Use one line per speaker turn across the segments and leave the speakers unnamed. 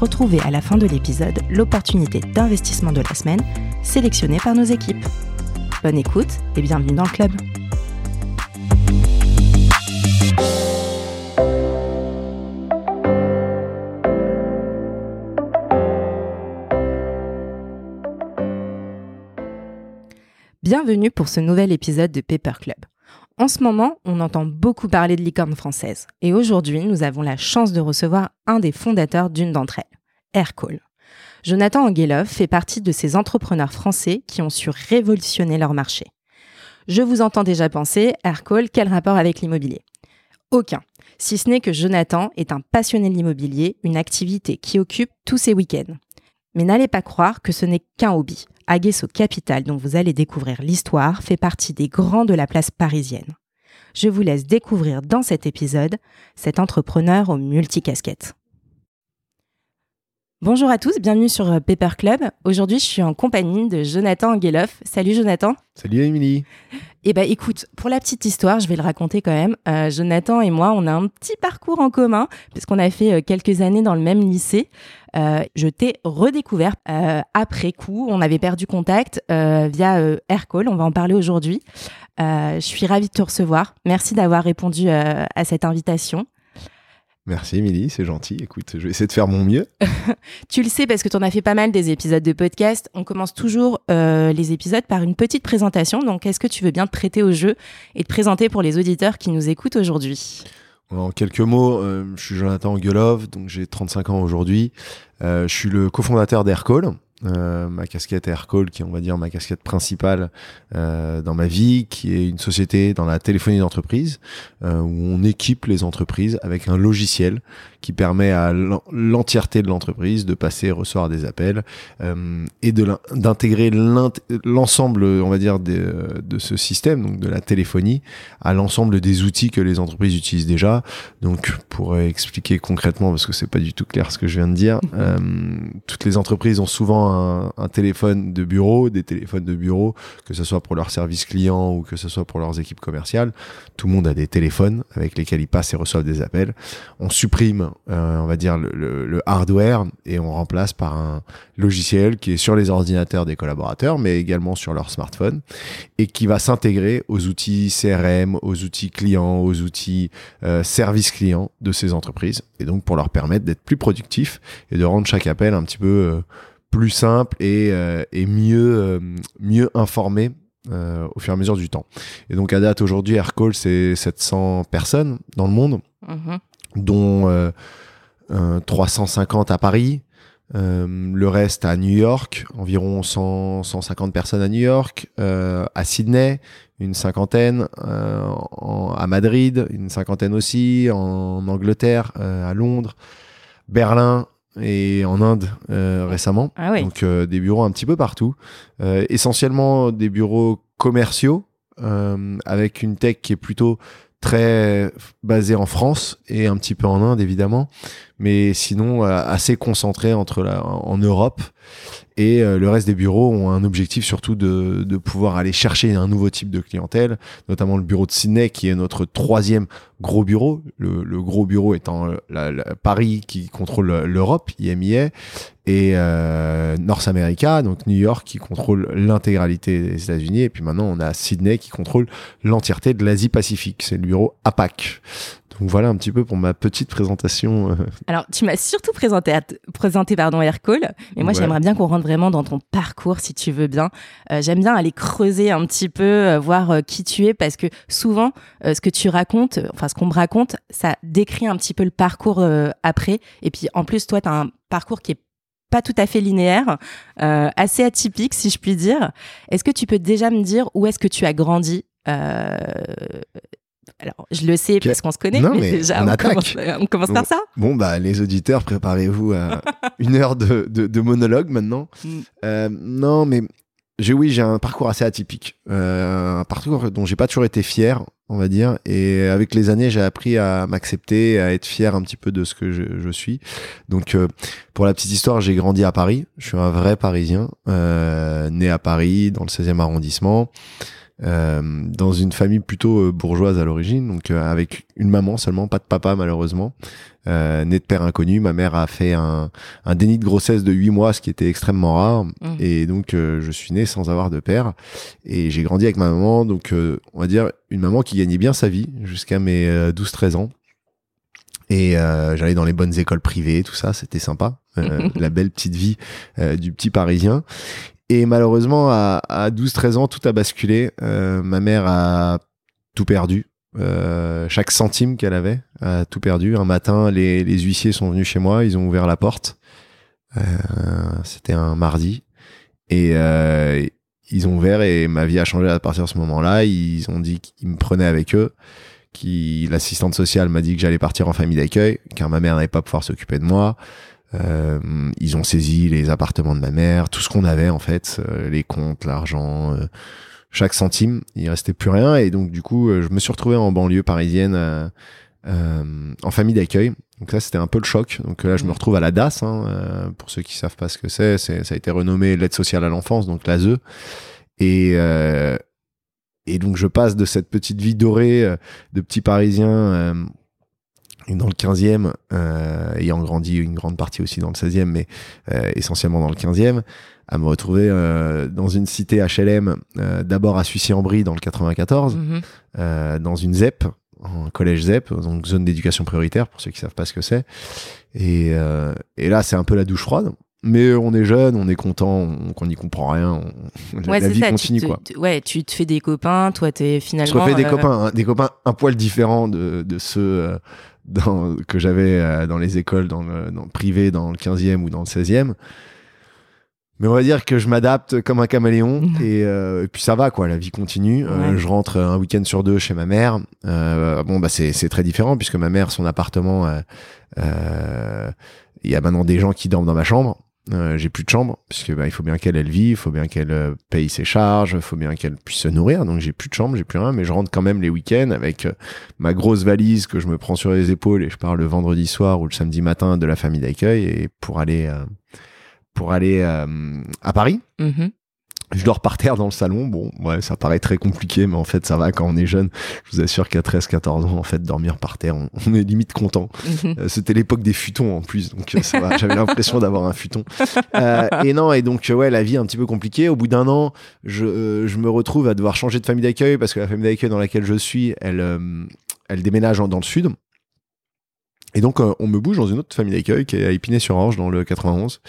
Retrouvez à la fin de l'épisode l'opportunité d'investissement de la semaine sélectionnée par nos équipes. Bonne écoute et bienvenue dans le club. Bienvenue pour ce nouvel épisode de Paper Club. En ce moment, on entend beaucoup parler de licorne française et aujourd'hui, nous avons la chance de recevoir un des fondateurs d'une d'entre elles, Aircall. Jonathan Angelov fait partie de ces entrepreneurs français qui ont su révolutionner leur marché. Je vous entends déjà penser, Aircall, quel rapport avec l'immobilier? Aucun, si ce n'est que Jonathan est un passionné de l'immobilier, une activité qui occupe tous ses week-ends. Mais n'allez pas croire que ce n'est qu'un hobby. Aguesso Capital, dont vous allez découvrir l'histoire, fait partie des grands de la place parisienne. Je vous laisse découvrir dans cet épisode cet entrepreneur aux multicasquettes. Bonjour à tous, bienvenue sur euh, Paper Club. Aujourd'hui, je suis en compagnie de Jonathan Angeloff. Salut Jonathan.
Salut Émilie.
Eh ben écoute, pour la petite histoire, je vais le raconter quand même. Euh, Jonathan et moi, on a un petit parcours en commun puisqu'on a fait euh, quelques années dans le même lycée. Euh, je t'ai redécouvert après coup. On avait perdu contact via Aircall. On va en parler aujourd'hui. je suis ravie de te recevoir. Merci d'avoir répondu à cette invitation.
Merci Émilie, c'est gentil. Écoute, je vais essayer de faire mon mieux.
tu le sais parce que tu en as fait pas mal des épisodes de podcast. On commence toujours les épisodes par une petite présentation. Donc, est-ce que tu veux bien te prêter au jeu et te présenter pour les auditeurs qui nous écoutent aujourd'hui?
En quelques mots, je suis Jonathan Angelov, donc j'ai 35 ans aujourd'hui. je suis le cofondateur d'Aircall, euh, ma casquette Aircall, qui est on va dire ma casquette principale euh, dans ma vie, qui est une société dans la téléphonie d'entreprise, euh, où on équipe les entreprises avec un logiciel qui permet à l'entièreté de l'entreprise de passer et recevoir des appels euh, et d'intégrer l'ensemble, on va dire, de, de ce système, donc de la téléphonie, à l'ensemble des outils que les entreprises utilisent déjà. Donc, pour expliquer concrètement, parce que c'est pas du tout clair ce que je viens de dire, euh, toutes les entreprises ont souvent un, téléphone de bureau, des téléphones de bureau, que ce soit pour leur service client ou que ce soit pour leurs équipes commerciales. Tout le monde a des téléphones avec lesquels ils passent et reçoivent des appels. On supprime, euh, on va dire, le, hardware et on remplace par un logiciel qui est sur les ordinateurs des collaborateurs, mais également sur leur smartphone et qui va s'intégrer aux outils CRM, aux outils clients, aux outils euh, service client de ces entreprises et donc pour leur permettre d'être plus productifs et de rendre chaque appel un petit peu euh, plus simple et, et mieux, mieux informé au fur et à mesure du temps. Et donc à date aujourd'hui, Aircall, c'est 700 personnes dans le monde, mm-hmm. Dont 350 à Paris, le reste à New York, environ 100, 150 personnes à New York, à Sydney, une cinquantaine, à Madrid, une cinquantaine aussi, en Angleterre, à Londres, Berlin, et en Inde euh, récemment. Ah Donc euh, des bureaux un petit peu partout. Euh, essentiellement des bureaux commerciaux avec une tech qui est plutôt très basée en France et un petit peu en Inde évidemment, mais sinon assez concentré entre la, en Europe et euh, le reste des bureaux ont un objectif surtout de, de, pouvoir aller chercher un nouveau type de clientèle, notamment le bureau de Sydney qui est notre troisième gros bureau. Le, le gros bureau étant euh, Paris qui contrôle l'Europe, IMIA, et euh, North America, donc New York qui contrôle l'intégralité des États-Unis. Et puis maintenant, on a Sydney qui contrôle l'entièreté de l'Asie-Pacifique. C'est le bureau APAC. Donc voilà un petit peu pour ma petite présentation. Euh.
Alors, tu m'as surtout présenté, présenté pardon, Aircall, mais moi j'aimerais bien qu'on rentre vraiment dans ton parcours si tu veux bien. Euh, j'aime bien aller creuser un petit peu, euh, voir qui tu es, parce que souvent, ce que tu racontes, enfin ce qu'on me raconte, ça décrit un petit peu le parcours après. Et puis en plus, toi, tu as un parcours qui est pas tout à fait linéaire, assez atypique si je puis dire. Est-ce que tu peux déjà me dire où est-ce que tu as grandi Alors, je le sais parce qu'on se connaît,
Non,
mais,
mais
déjà,
on
on, commence, on commence par ça.
Bon, bah, les auditeurs, préparez-vous à une heure de, de- de monologue maintenant.
Mm.
Euh, non, mais j'ai oui, j'ai un parcours assez atypique, Euh, un parcours dont j'ai pas toujours été fier, on va dire. Et avec les années, j'ai appris à m'accepter, à être fier un petit peu de ce que je, je suis. Donc, euh, pour la petite histoire, j'ai grandi à Paris. Je suis un vrai Parisien, euh, né à Paris, dans le 16e arrondissement. Euh, dans une famille plutôt euh, bourgeoise à l'origine, donc euh, avec une maman seulement, pas de papa malheureusement, euh, né de père inconnu. Ma mère a fait un, un déni de grossesse de 8 mois, ce qui était extrêmement rare,
Mm.
et donc euh, je suis né sans avoir de père, et j'ai grandi avec ma maman, donc euh, on va dire une maman qui gagnait bien sa vie jusqu'à mes euh, 12-13 ans. Et euh, j'allais dans les bonnes écoles privées, tout ça, c'était sympa, euh, la belle petite vie euh, du petit Parisien. Et malheureusement, à, à 12-13 ans, tout a basculé. Euh, ma mère a tout perdu. Euh, chaque centime qu'elle avait a tout perdu. Un matin, les, huissiers sont venus chez moi, ils ont ouvert la porte. Euh, C'était un mardi. Et ils ont ouvert et ma vie a changé à partir de ce moment-là. Ils ont dit qu'ils me prenaient avec eux. L'assistante sociale m'a dit que j'allais partir en famille d'accueil, car ma mère n'allait pas pouvoir s'occuper de moi. Euh, ils ont saisi les appartements de ma mère, tout ce qu'on avait en fait, euh, les comptes, l'argent, euh, chaque centime. Il restait plus rien et donc du coup, euh, je me suis retrouvé en banlieue parisienne euh, euh, en famille d'accueil. Donc ça, c'était un peu le choc. Donc là, je me retrouve à la DAS. Hein, euh, pour ceux qui savent pas ce que c'est, ça a été renommé l'aide sociale à l'enfance, donc l'ASE. Et euh, et donc je passe de cette petite vie dorée de petit Parisien euh, dans le 15e, euh, ayant grandi une grande partie aussi dans le 16e, mais euh, essentiellement dans le 15e, à me retrouver euh, dans une cité HLM, euh, d'abord à Sucy-en-Brie dans le 94,
Mhm.
euh, dans une ZEP, en collège ZEP, donc zone d'éducation prioritaire pour ceux qui savent pas ce que c'est. Et, euh, et là, c'est un peu la douche froide. Mais on est jeune, on est content, on n'y comprend rien, on-
Ouais,
la vie
ça. tu
continue
te-
quoi.
tu- ouais, tu te fais des copains. Toi, t'es finalement.
Je refais des
euh,
copains, hein, des copains un poil différents de, de ceux euh, dans, que j'avais euh, dans les écoles, dans le, dans le privé, dans le 15e ou dans le 16e. Mais on va dire que je m'adapte comme un caméléon et, euh, et puis ça va quoi, la vie continue. Euh,
Ouais.
je rentre un week-end sur deux chez ma mère. Euh, bon bah c'est c'est très différent puisque ma mère son appartement, euh, il y a maintenant des gens qui dorment dans ma chambre. Euh, j'ai plus de chambre puisque bah, il faut bien qu'elle elle vit, il faut bien qu'elle euh, paye ses charges, il faut bien qu'elle puisse se nourrir. Donc j'ai plus de chambre, j'ai plus rien, mais je rentre quand même les week-ends avec euh, ma grosse valise que je me prends sur les épaules et je pars le vendredi soir ou le samedi matin de la famille d'accueil et pour aller pour aller à Paris.
mhm.
Je dors par terre dans le salon. Bon, ouais, ça paraît très compliqué, mais en fait, ça va quand on est jeune. Je vous assure qu'à 13-14 ans, en fait, dormir par terre, on, on est limite content.
Mhm.
Euh, C'était l'époque des futons en plus, donc euh, ça va. J'avais l'impression d'avoir un futon. Euh, et non, et donc ouais, la vie un petit peu compliquée. Au bout d'un an, je, euh, je me retrouve à devoir changer de famille d'accueil parce que la famille d'accueil dans laquelle je suis, elle, elle déménage dans le sud. Et donc euh, on me bouge dans une autre famille d'accueil qui est à Épinay-sur-Orge dans le 91.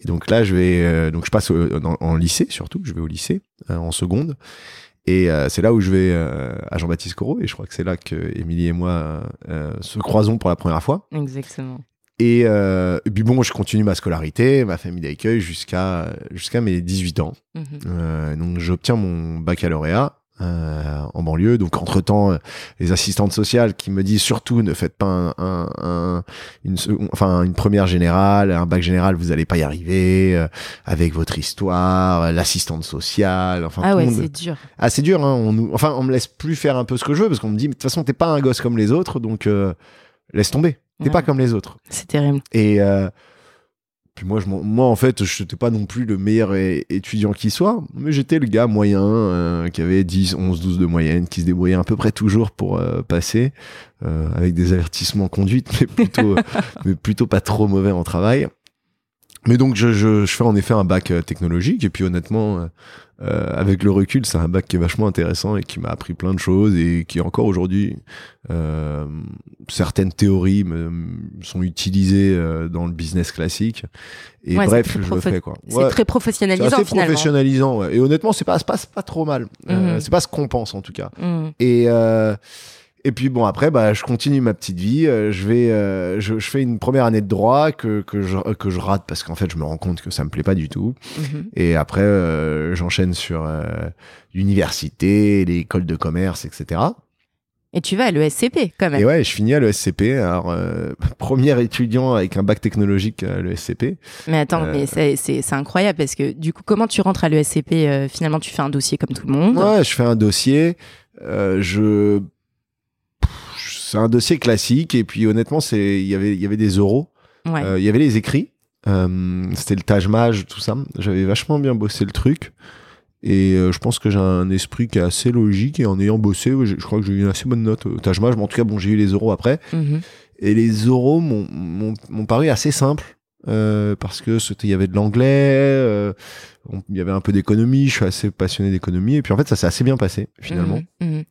Et donc là, je vais, euh, donc je passe au- dans- en lycée surtout. Je vais au lycée euh, en seconde. Et euh, c'est là où je vais euh, à Jean-Baptiste Corot. Et je crois que c'est là que Émilie et moi euh, euh, se croisons pour la première fois.
Exactement.
Et, euh, et puis bon, je continue ma scolarité, ma famille d'accueil jusqu'à jusqu'à mes 18 ans.
Mhm.
Euh, donc j'obtiens mon baccalauréat euh, en banlieue. Donc entre temps, les assistantes sociales qui me disent surtout ne faites pas un, un- un- une, enfin une première générale, un bac général, vous allez pas y arriver euh, avec votre histoire, l'assistante sociale. Enfin,
Ah ouais,
monde-
c'est dur.
ah, c'est dur, hein. On nous... Enfin, on me laisse plus faire un peu ce que je veux parce qu'on me dit, de toute façon, t'es pas un gosse comme les autres, donc euh, laisse tomber. T'es
Ouais.
pas comme les autres.
C'est terrible.
Et euh, puis moi, je, moi, en fait, je n'étais pas non plus le meilleur étudiant qui soit, mais j'étais le gars moyen euh, qui avait 10, 11, 12 de moyenne, qui se débrouillait à peu près toujours pour euh, passer, euh, avec des avertissements conduite, mais plutôt, mais plutôt pas trop mauvais en travail. Mais donc, je, je, je fais en effet un bac euh, technologique, et puis honnêtement, euh, avec le recul, c'est un bac qui est vachement intéressant et qui m'a appris plein de choses et qui encore aujourd'hui, euh, certaines théories me, sont utilisées euh, dans le business classique. Et
Ouais,
bref, je le fais quoi.
C'est
Ouais.
très professionnalisant
assez
finalement.
professionnalisant, ouais. et honnêtement, c'est pas, passe pas trop mal. Euh,
Mhm.
c'est pas ce qu'on pense en tout cas.
Mhm.
Et euh, et puis bon après bah je continue ma petite vie. Euh, je vais euh, je, je fais une première année de droit que que je que je rate parce qu'en fait je me rends compte que ça me plaît pas du tout.
Mhm.
Et après euh, j'enchaîne sur euh, l'université, l'école de commerce, etc.
Et tu vas à l'ESCP quand même.
Et ouais, je finis à l'ESCP. Alors, euh, premier étudiant avec un bac technologique à l'ESCP.
Mais attends,
Euh,
mais c'est- c'est c'est incroyable parce que du coup, comment tu rentres à l'ESCP euh, Finalement, tu fais un dossier comme tout le monde.
Ouais, je fais un dossier. euh, je. C'est un dossier classique. Et puis, honnêtement, c'est il y avait il y avait des euros.
Ouais.
Euh, Il y avait les écrits. Euh, C'était le Taj Mahal, tout ça. J'avais vachement bien bossé le truc. Et euh, je pense que j'ai un esprit qui est assez logique. Et en ayant bossé, je crois que j'ai eu une assez bonne note au Taj Mahal. Mais en tout cas, bon, j'ai eu les euros après.
Mhm.
Et les euros m'ont- paru assez simples. euh, parce que il y avait de l'anglais, il y avait un peu d'économie, je suis assez passionné d'économie et puis en fait ça s'est assez bien passé finalement.
Mhm, mhm.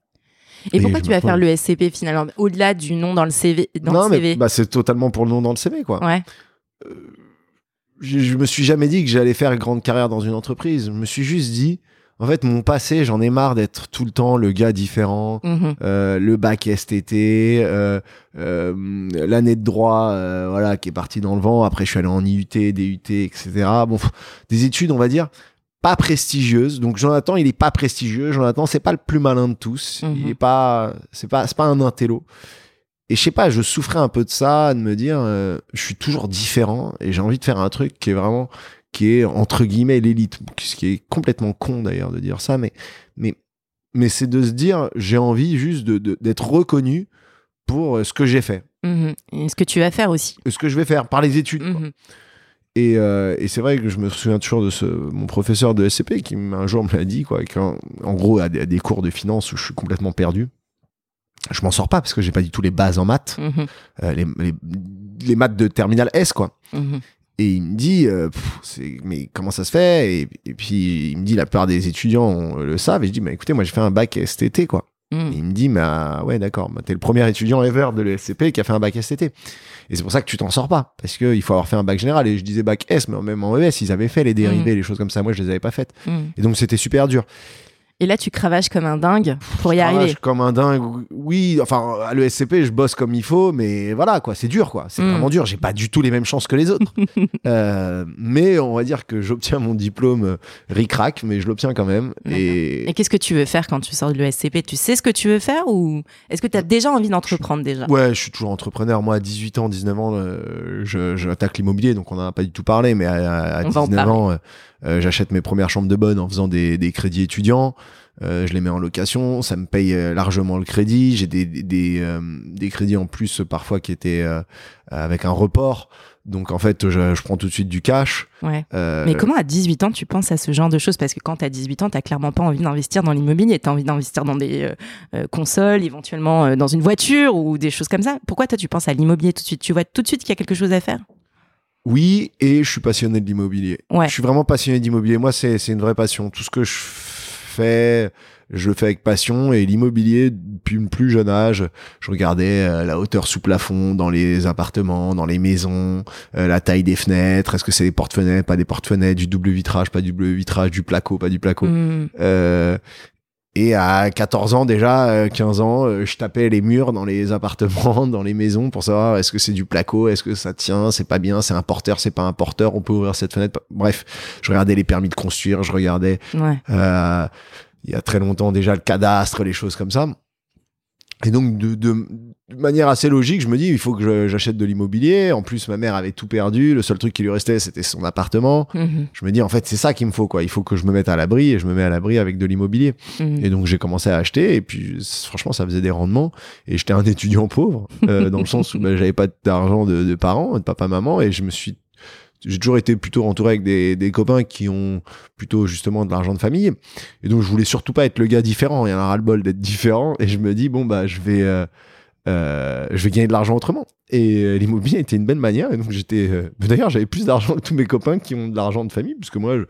Et
Et pourquoi tu vas faire
retrouve-
l'ESCP finalement Au-delà du nom dans le CV. Dans
non
le
mais bah, c'est totalement pour le nom dans le CV quoi.
Ouais.
je, je me suis jamais dit que j'allais faire une grande carrière dans une entreprise. Je me suis juste dit, en fait, mon passé, j'en ai marre d'être tout le temps le gars différent.
Mhm.
Euh, le bac STT, euh, euh, l'année de droit, euh, voilà, qui est partie dans le vent. Après, je suis allé en IUT, DUT, etc. Bon, des études, on va dire, pas prestigieuses. Donc, Jonathan, il est pas prestigieux. Jonathan, c'est pas le plus malin de tous.
Mhm.
Il est pas, c'est pas, c'est pas un intello. Et je sais pas, je souffrais un peu de ça, de me dire, euh, je suis toujours différent et j'ai envie de faire un truc qui est vraiment, qui est entre guillemets l'élite, ce qui est complètement con d'ailleurs de dire ça, mais, mais, mais c'est de se dire, j'ai envie juste de, de- d'être reconnu pour euh, ce que j'ai fait,
Mhm. Et ce que tu vas faire aussi.
ce que je vais faire par les études. quoi. Et, euh, et c'est vrai que je me souviens toujours de ce, mon professeur de SCP qui un jour me l'a dit, quoi, qu'en- en gros, à des, cours de finance où je suis complètement perdu, je m'en sors pas parce que j'ai pas du tout les bases en maths,
Mhm.
euh, les, les, les maths de terminal S, quoi.
Mhm.
Et il me dit, euh, pff, mais comment ça se fait? Et, et puis il me dit, la plupart des étudiants le savent. Et je dis, mais écoutez, moi j'ai fait un bac STT, quoi. Et
Mhm.
il me dit, mais ah, ouais, d'accord, bah, t'es le premier étudiant ever de l'ESCP qui a fait un bac STT. Et c'est pour ça que tu t'en sors pas, parce qu'il faut avoir fait un bac général. Et je disais bac S, mais même en ES, ils avaient fait les dérivés, les choses comme ça. Moi, je les avais pas faites.
Mhm.
Et donc, c'était super dur.
Et là, tu cravaches comme un dingue pour y
Je
arriver.
comme un dingue. Oui, enfin, à l'ESCP, je bosse comme il faut, mais voilà, quoi, c'est dur, quoi. C'est
Mm.
vraiment dur. J'ai pas du tout les mêmes chances que les autres. Euh, mais on va dire que j'obtiens mon diplôme euh, ric-rac, mais je l'obtiens quand même. Et,
Et qu'est-ce que tu veux faire quand tu sors de l'ESCP? Tu sais ce que tu veux faire ou est-ce que tu as déjà envie d'entreprendre déjà?
Ouais, je suis toujours entrepreneur. Moi, à 18 ans, 19 ans, euh, je, je attaque l'immobilier, donc on n'en a pas du tout parlé, mais à, à
On va en
19 ans, euh, euh, j'achète mes premières chambres de bonne en faisant des, des crédits étudiants. Euh, je les mets en location, ça me paye euh, largement le crédit. J'ai des, des, des, euh, des crédits en plus parfois qui étaient avec un report. Donc en fait, je, je prends tout de suite du cash.
Ouais.
Euh,
Mais comment à 18 ans tu penses à ce genre de choses? Parce que quand tu as 18 ans, tu clairement pas envie d'investir dans l'immobilier. Tu as envie d'investir dans des euh, consoles, éventuellement euh, dans une voiture ou des choses comme ça. Pourquoi toi tu penses à l'immobilier tout de suite? Tu vois tout de suite qu'il y a quelque chose à faire?
Oui, et je suis passionné de l'immobilier.
Ouais.
Je suis vraiment passionné d'immobilier. Moi, c'est c'est une vraie passion. Tout ce que je fais, je le fais avec passion. Et l'immobilier, depuis le plus jeune âge, je regardais euh, la hauteur sous plafond dans les appartements, dans les maisons, euh, la taille des fenêtres. Est-ce que c'est des porte-fenêtres, pas des porte-fenêtres, du double vitrage, pas du double vitrage, du placo, pas du placo.
Hmm.
Euh, et à 14 ans déjà, euh, 15 ans, euh, je tapais les murs dans les appartements, dans les maisons pour savoir est-ce que c'est du placo, est-ce que ça tient, c'est pas bien, c'est un porteur, c'est pas un porteur, on peut ouvrir cette fenêtre. Bref, je regardais les permis de construire, je regardais
Ouais.
euh, il y a très longtemps déjà le cadastre, les choses comme ça. Et donc, de, de, de manière assez logique, je me dis, il faut que j'achète de l'immobilier. En plus, ma mère avait tout perdu. Le seul truc qui lui restait, c'était son appartement.
Mhm.
Je me dis, en fait, c'est ça qu'il me faut, quoi. Il faut que je me mette à l'abri et je me mets à l'abri avec de l'immobilier.
Mhm.
Et donc, j'ai commencé à acheter. Et puis, franchement, ça faisait des rendements. Et j'étais un étudiant pauvre, euh, dans le sens où bah, j'avais pas d'argent de, de parents, de papa-maman. Et je me suis j'ai toujours été plutôt entouré avec des, des copains qui ont plutôt justement de l'argent de famille. Et donc, je voulais surtout pas être le gars différent. Il y en a ras-le-bol d'être différent. Et je me dis, bon, bah, je vais, euh, euh, je vais gagner de l'argent autrement. Et euh, l'immobilier était une belle manière. Et donc, j'étais, d'ailleurs, j'avais plus d'argent que tous mes copains qui ont de l'argent de famille, puisque moi, je-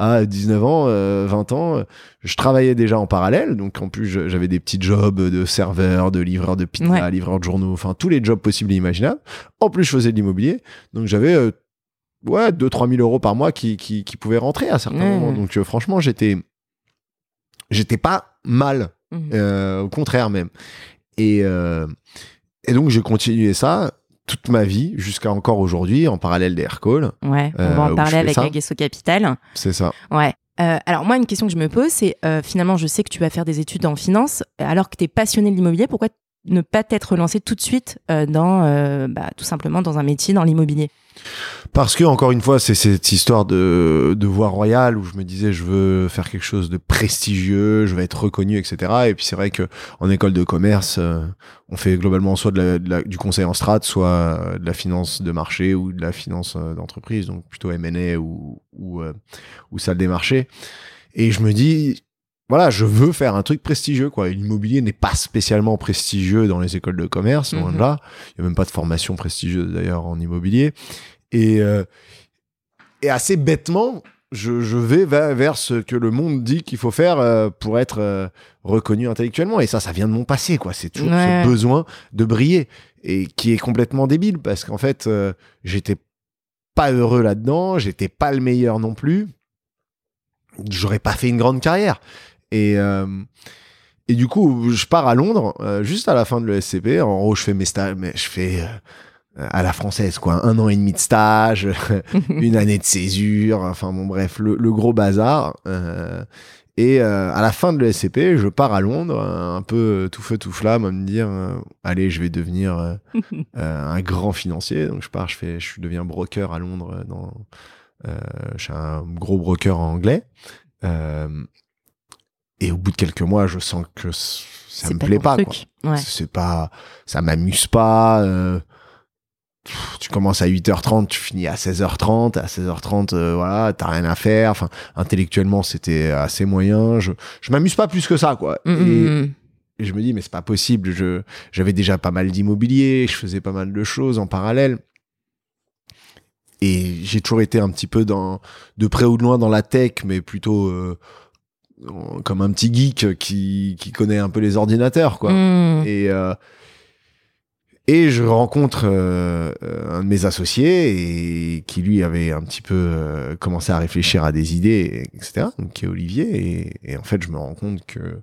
à 19 ans, euh, 20 ans, je travaillais déjà en parallèle. Donc, en plus, j'avais des petits jobs de serveur, de livreur de pizza,
Ouais.
livreur de journaux, enfin, tous les jobs possibles et imaginables. En plus, je faisais de l'immobilier. Donc, j'avais, ouais, 2-3 000 euros par mois qui, qui, qui pouvaient rentrer à certains
Ouais.
moments. Donc, euh, franchement, j'étais, j'étais pas mal.
Mhm.
Euh, au contraire même. Et, euh, et donc j'ai continué ça toute ma vie jusqu'à encore aujourd'hui en parallèle des Aircall.
Ouais, on va en parler avec
ça.
Aguesso Capital.
C'est ça.
Ouais. Euh, alors moi, une question que je me pose, c'est euh, finalement, je sais que tu vas faire des études en finance, alors que tu es passionné de l'immobilier, pourquoi ne pas t'être lancé tout de suite euh, dans, euh, bah, tout simplement, dans un métier dans l'immobilier
Parce que, encore une fois, c'est cette histoire de, de voie royale où je me disais, je veux faire quelque chose de prestigieux, je vais être reconnu, etc. Et puis c'est vrai que en école de commerce, euh, on fait globalement soit du conseil en strat, soit de la finance de marché ou de la finance d'entreprise, donc plutôt M&A ou, ou salle des marchés. Et je me dis, voilà, je veux faire un truc prestigieux, quoi. L'immobilier n'est pas spécialement prestigieux dans les écoles de commerce, loin de
Mhm.
là. Il n'y a même pas de formation prestigieuse d'ailleurs en immobilier. Et, euh, et assez bêtement, je, je vais vers, vers ce que le monde dit qu'il faut faire euh, pour être euh, reconnu intellectuellement. Et ça, ça vient de mon passé, quoi. C'est toujours
Ouais.
ce besoin de briller et qui est complètement débile parce qu'en fait, euh, j'étais pas heureux là-dedans, j'étais pas le meilleur non plus. J'aurais pas fait une grande carrière. Et, euh, et du coup, je pars à Londres euh, juste à la fin de l'ESCP. En gros, je fais mes stages, mais je fais euh, à la française, quoi. Un an et demi de stage, une année de césure, enfin bon, bref, le, le gros bazar. Euh, et euh, à la fin de l'ESCP, je pars à Londres, un peu tout feu tout flamme, à me dire, euh, allez, je vais devenir un grand financier. Donc je pars, je fais, je deviens broker à Londres. Dans, je suis un gros broker anglais. Et au bout de quelques mois, je sens que ça me plaît pas.
Ouais.
C'est pas, ça m'amuse pas. euh, tu commences à 8h30, tu finis à 16h30. À 16h30, euh, voilà, t'as rien à faire. Enfin, intellectuellement, c'était assez moyen. Je, je m'amuse pas plus que ça, quoi.
Mm,
Et-
mm, mm.
et je me dis, mais c'est pas possible. Je, j'avais déjà pas mal d'immobilier, je faisais pas mal de choses en parallèle. Et j'ai toujours été un petit peu dans, de près ou de loin dans la tech, mais plutôt euh, comme un petit geek qui, qui connaît un peu les ordinateurs, quoi.
Mm.
Et, euh, et je rencontre euh, un de mes associés et qui lui avait un petit peu euh, commencé à réfléchir à des idées, etc. Donc qui est Olivier. Et, et en fait, je me rends compte que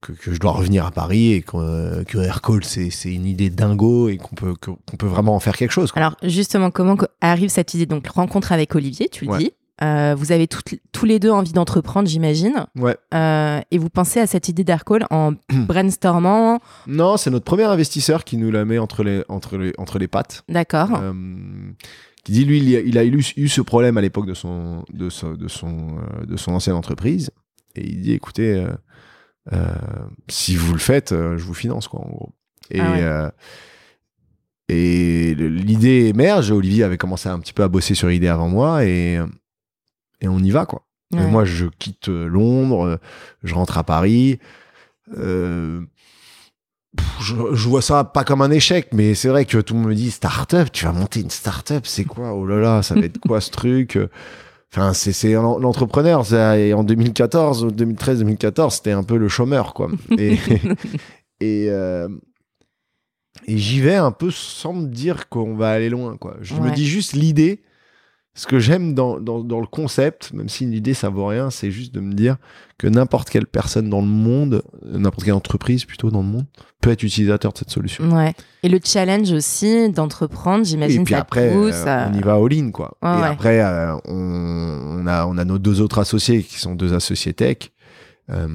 que, que je dois revenir à Paris et que, euh, que Aircall c'est c'est une idée dingo et qu'on peut qu'on peut vraiment en faire quelque chose. quoi.
Alors justement, comment co- arrive cette idée? Donc rencontre avec Olivier, tu le
Ouais.
dis. Euh, vous avez toutes- tous les deux envie d'entreprendre, j'imagine.
Ouais.
Euh, et vous pensez à cette idée d'Aircall en brainstormant.
Non, c'est notre premier investisseur qui nous la met entre les entre les entre les pattes.
D'accord.
Euh, qui dit lui il a, il a eu, eu ce problème à l'époque de son de son de son euh, de son ancienne entreprise et il dit écoutez si vous le faites je vous finance quoi en gros et
Ah ouais.
et l'idée émerge Olivier avait commencé un petit peu à bosser sur l'idée avant moi et et on y va quoi
Ouais.
moi je quitte euh, Londres euh, je rentre à Paris euh, je, je vois ça pas comme un échec, mais c'est vrai que tout le monde me dit start-up, tu vas monter une start-up, c'est quoi? Oh là là, ça va être quoi ce truc? Enfin, c'est c'est l'en- l'entrepreneur. et En 2014, 2013, 2014, c'était un peu le chômeur, quoi. Et, et, euh, et j'y vais un peu sans me dire qu'on va aller loin, quoi. Je me dis juste l'idée. Ce que j'aime dans, dans, dans le concept, même si l'idée ça vaut rien, c'est juste de me dire que n'importe quelle personne dans le monde, n'importe quelle entreprise plutôt dans le monde, peut être utilisateur de cette solution.
Ouais. Et le challenge aussi d'entreprendre,
Et
j'imagine
puis
ça
après,
pousse.
euh, on y va all-in, quoi.
Ouais,
et
ouais.
après, euh, on, on a, on a nos deux autres associés qui sont deux associés tech, euh,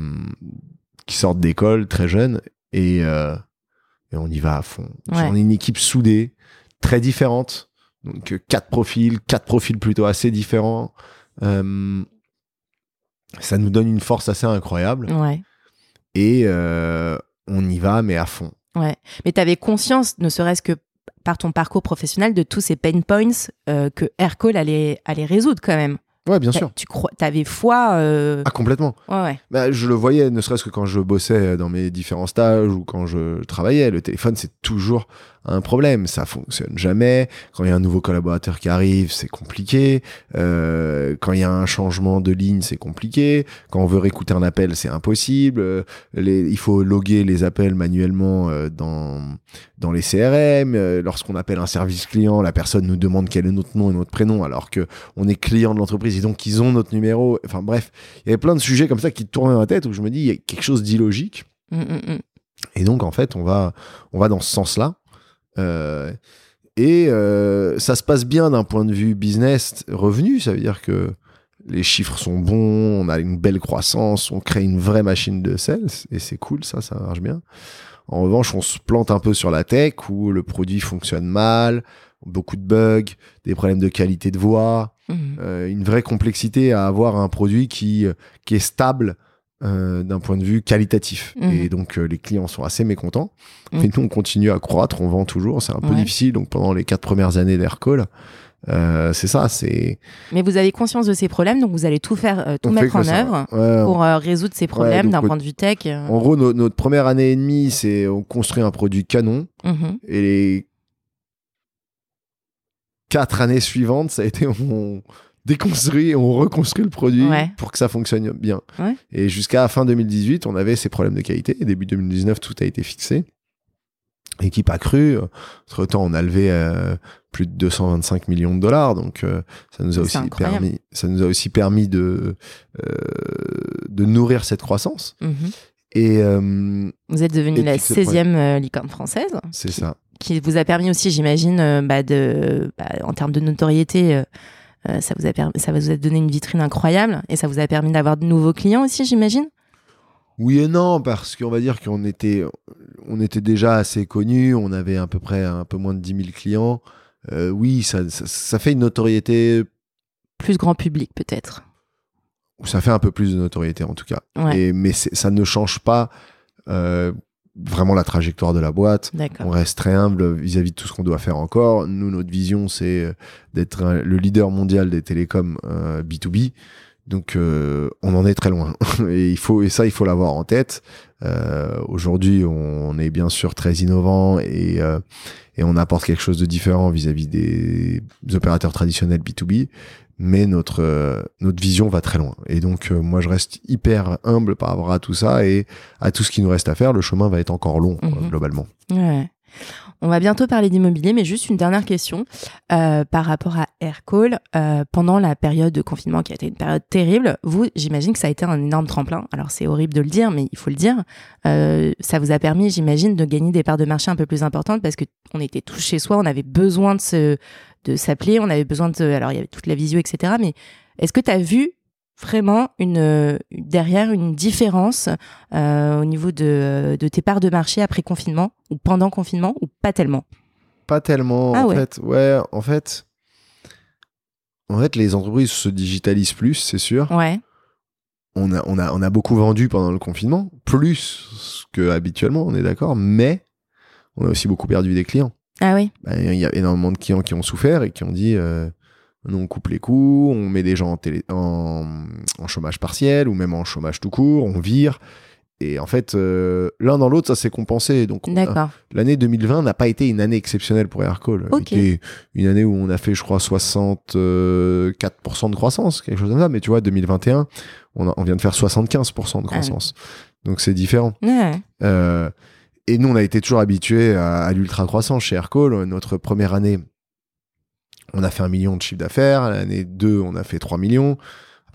qui sortent d'école très jeunes, et, et on y va à fond.
Ouais.
On est une équipe soudée, très différente. Donc, euh, quatre profils, quatre profils plutôt assez différents. Euh, ça nous donne une force assez incroyable.
Ouais.
Et euh, on y va, mais à fond.
Ouais. Mais tu avais conscience, ne serait-ce que par ton parcours professionnel, de tous ces pain points euh, que Aircall allait, allait résoudre quand même.
Ouais, bien sûr.
Tu crois, avais foi. euh,
Ah, complètement.
Ouais, ouais.
Bah, je le voyais, ne serait-ce que quand je bossais dans mes différents stages ou quand je travaillais. Le téléphone, c'est toujours un problème. Ça fonctionne jamais. Quand il y a un nouveau collaborateur qui arrive, c'est compliqué. Euh, quand il y a un changement de ligne, c'est compliqué. Quand on veut réécouter un appel, c'est impossible. Euh, Les, il faut loguer les appels manuellement euh, dans, dans les CRM. Lorsqu'on appelle un service client, la personne nous demande quel est notre nom et notre prénom alors que on est client de l'entreprise et donc ils ont notre numéro. Enfin bref, il y avait plein de sujets comme ça qui tournaient dans la tête où je me dis il y a quelque chose d'illogique.
Mm, mm, mm.
Et donc en fait on va on va dans ce sens-là. Euh, et euh, ça se passe bien d'un point de vue business revenu. Ça veut dire que les chiffres sont bons, on a une belle croissance, on crée une vraie machine de sales et c'est cool, ça, ça marche bien. En revanche, on se plante un peu sur la tech où le produit fonctionne mal, beaucoup de bugs, des problèmes de qualité de voix,
Mhm.
euh, une vraie complexité à avoir un produit qui, qui est stable euh, d'un point de vue qualitatif.
Mhm.
Et donc, euh, les clients sont assez mécontents.
Mhm.
Mais nous, on continue à croître, on vend toujours. C'est un peu
Ouais.
difficile. Donc, pendant les quatre premières années d'Aircall, euh, c'est ça. C'est
Mais vous avez conscience de ces problèmes, donc vous allez tout faire, tout
on
mettre en œuvre
Ouais,
pour résoudre ces problèmes d'un point de vue tech.
En gros, no- notre première année et demie, c'est on construit un produit canon.
Mhm.
Et les quatre années suivantes, ça a été on déconstruit et on reconstruit le produit
Ouais.
pour que ça fonctionne bien.
Ouais.
Et jusqu'à fin 2018, on avait ces problèmes de qualité. Et début 2019, tout a été fixé. Équipe accrue. Entre temps, on a levé euh, plus de 225 millions de dollars. Donc, euh, ça nous a aussi
incroyable.
permis, ça nous a aussi permis de, euh, de nourrir cette croissance.
Mhm.
Et
Vous êtes devenu la
puis ce
16e euh, licorne française,
c'est ça.
qui vous a permis aussi, j'imagine, bah, de, bah, en termes de notoriété, euh, ça, vous a permis, ça vous a donné une vitrine incroyable et ça vous a permis d'avoir de nouveaux clients aussi, j'imagine?
Oui et non, parce qu'on va dire qu'on était, on était déjà assez connus, on avait à peu près un peu moins de 10 000 clients. Euh, oui, ça, ça, ça fait une notoriété,
Plus grand public, peut-être.
ça fait un peu plus de notoriété en tout cas.
Ouais,
Et, mais ça ne change pas euh, vraiment la trajectoire de la boîte. On reste très humble vis-à-vis de tout ce qu'on doit faire encore. Nous, notre vision, c'est euh, d'être le leader mondial des télécoms euh, B2B. Donc, euh, on en est très loin. Et, il faut, et ça, il faut l'avoir en tête. Euh, Aujourd'hui, on est bien sûr très innovant et, euh, et on apporte quelque chose de différent vis-à-vis des opérateurs traditionnels B2B. Mais notre, euh, notre vision va très loin. Et donc, euh, moi, je reste hyper humble par rapport à tout ça et à tout ce qui nous reste à faire. Le chemin va être encore long, quoi,
Mhm.
globalement.
Ouais. On va bientôt parler d'immobilier, mais juste une dernière question euh, par rapport à Aircall. Pendant la période de confinement, qui a été une période terrible, vous, j'imagine que ça a été un énorme tremplin. Alors c'est horrible de le dire, mais il faut le dire. Ça vous a permis, j'imagine, de gagner des parts de marché un peu plus importantes parce que on était tous chez soi, on avait besoin de se, de s'appeler, on avait besoin de, alors il y avait toute la visio, etc. Mais est-ce que tu as vu vraiment une euh, derrière une différence euh, au niveau de, de tes parts de marché après confinement ou pendant confinement ou pas tellement?
Pas tellement,
Ah
en
ouais.
fait. Ouais, en fait. En fait, les entreprises se digitalisent plus, c'est sûr.
Ouais,
On a, on, a, on a beaucoup vendu pendant le confinement, plus que habituellement, on est d'accord, mais on a aussi beaucoup perdu des clients.
Ah oui,
Ben, Il y a énormément de clients qui ont souffert et qui ont dit euh, nous, on coupe les coûts, on met des gens en, télé, en, en chômage partiel ou même en chômage tout court, on vire. Et en fait, euh, l'un dans l'autre, ça s'est compensé. Donc, l'année 2020 n'a pas été une année exceptionnelle pour Aircall.
Ok.
C'était une année où on a fait, je crois, 64% de croissance, quelque chose comme ça. Mais tu vois, 2021, on, a- on vient de faire 75% de
Ah oui.
croissance. Donc, c'est différent.
Ouais,
Euh, et nous, on a été toujours habitués à, à l'ultra-croissance chez Aircall. Notre première année, on a fait un million de chiffre d'affaires. L'année 2, on a fait 3 millions.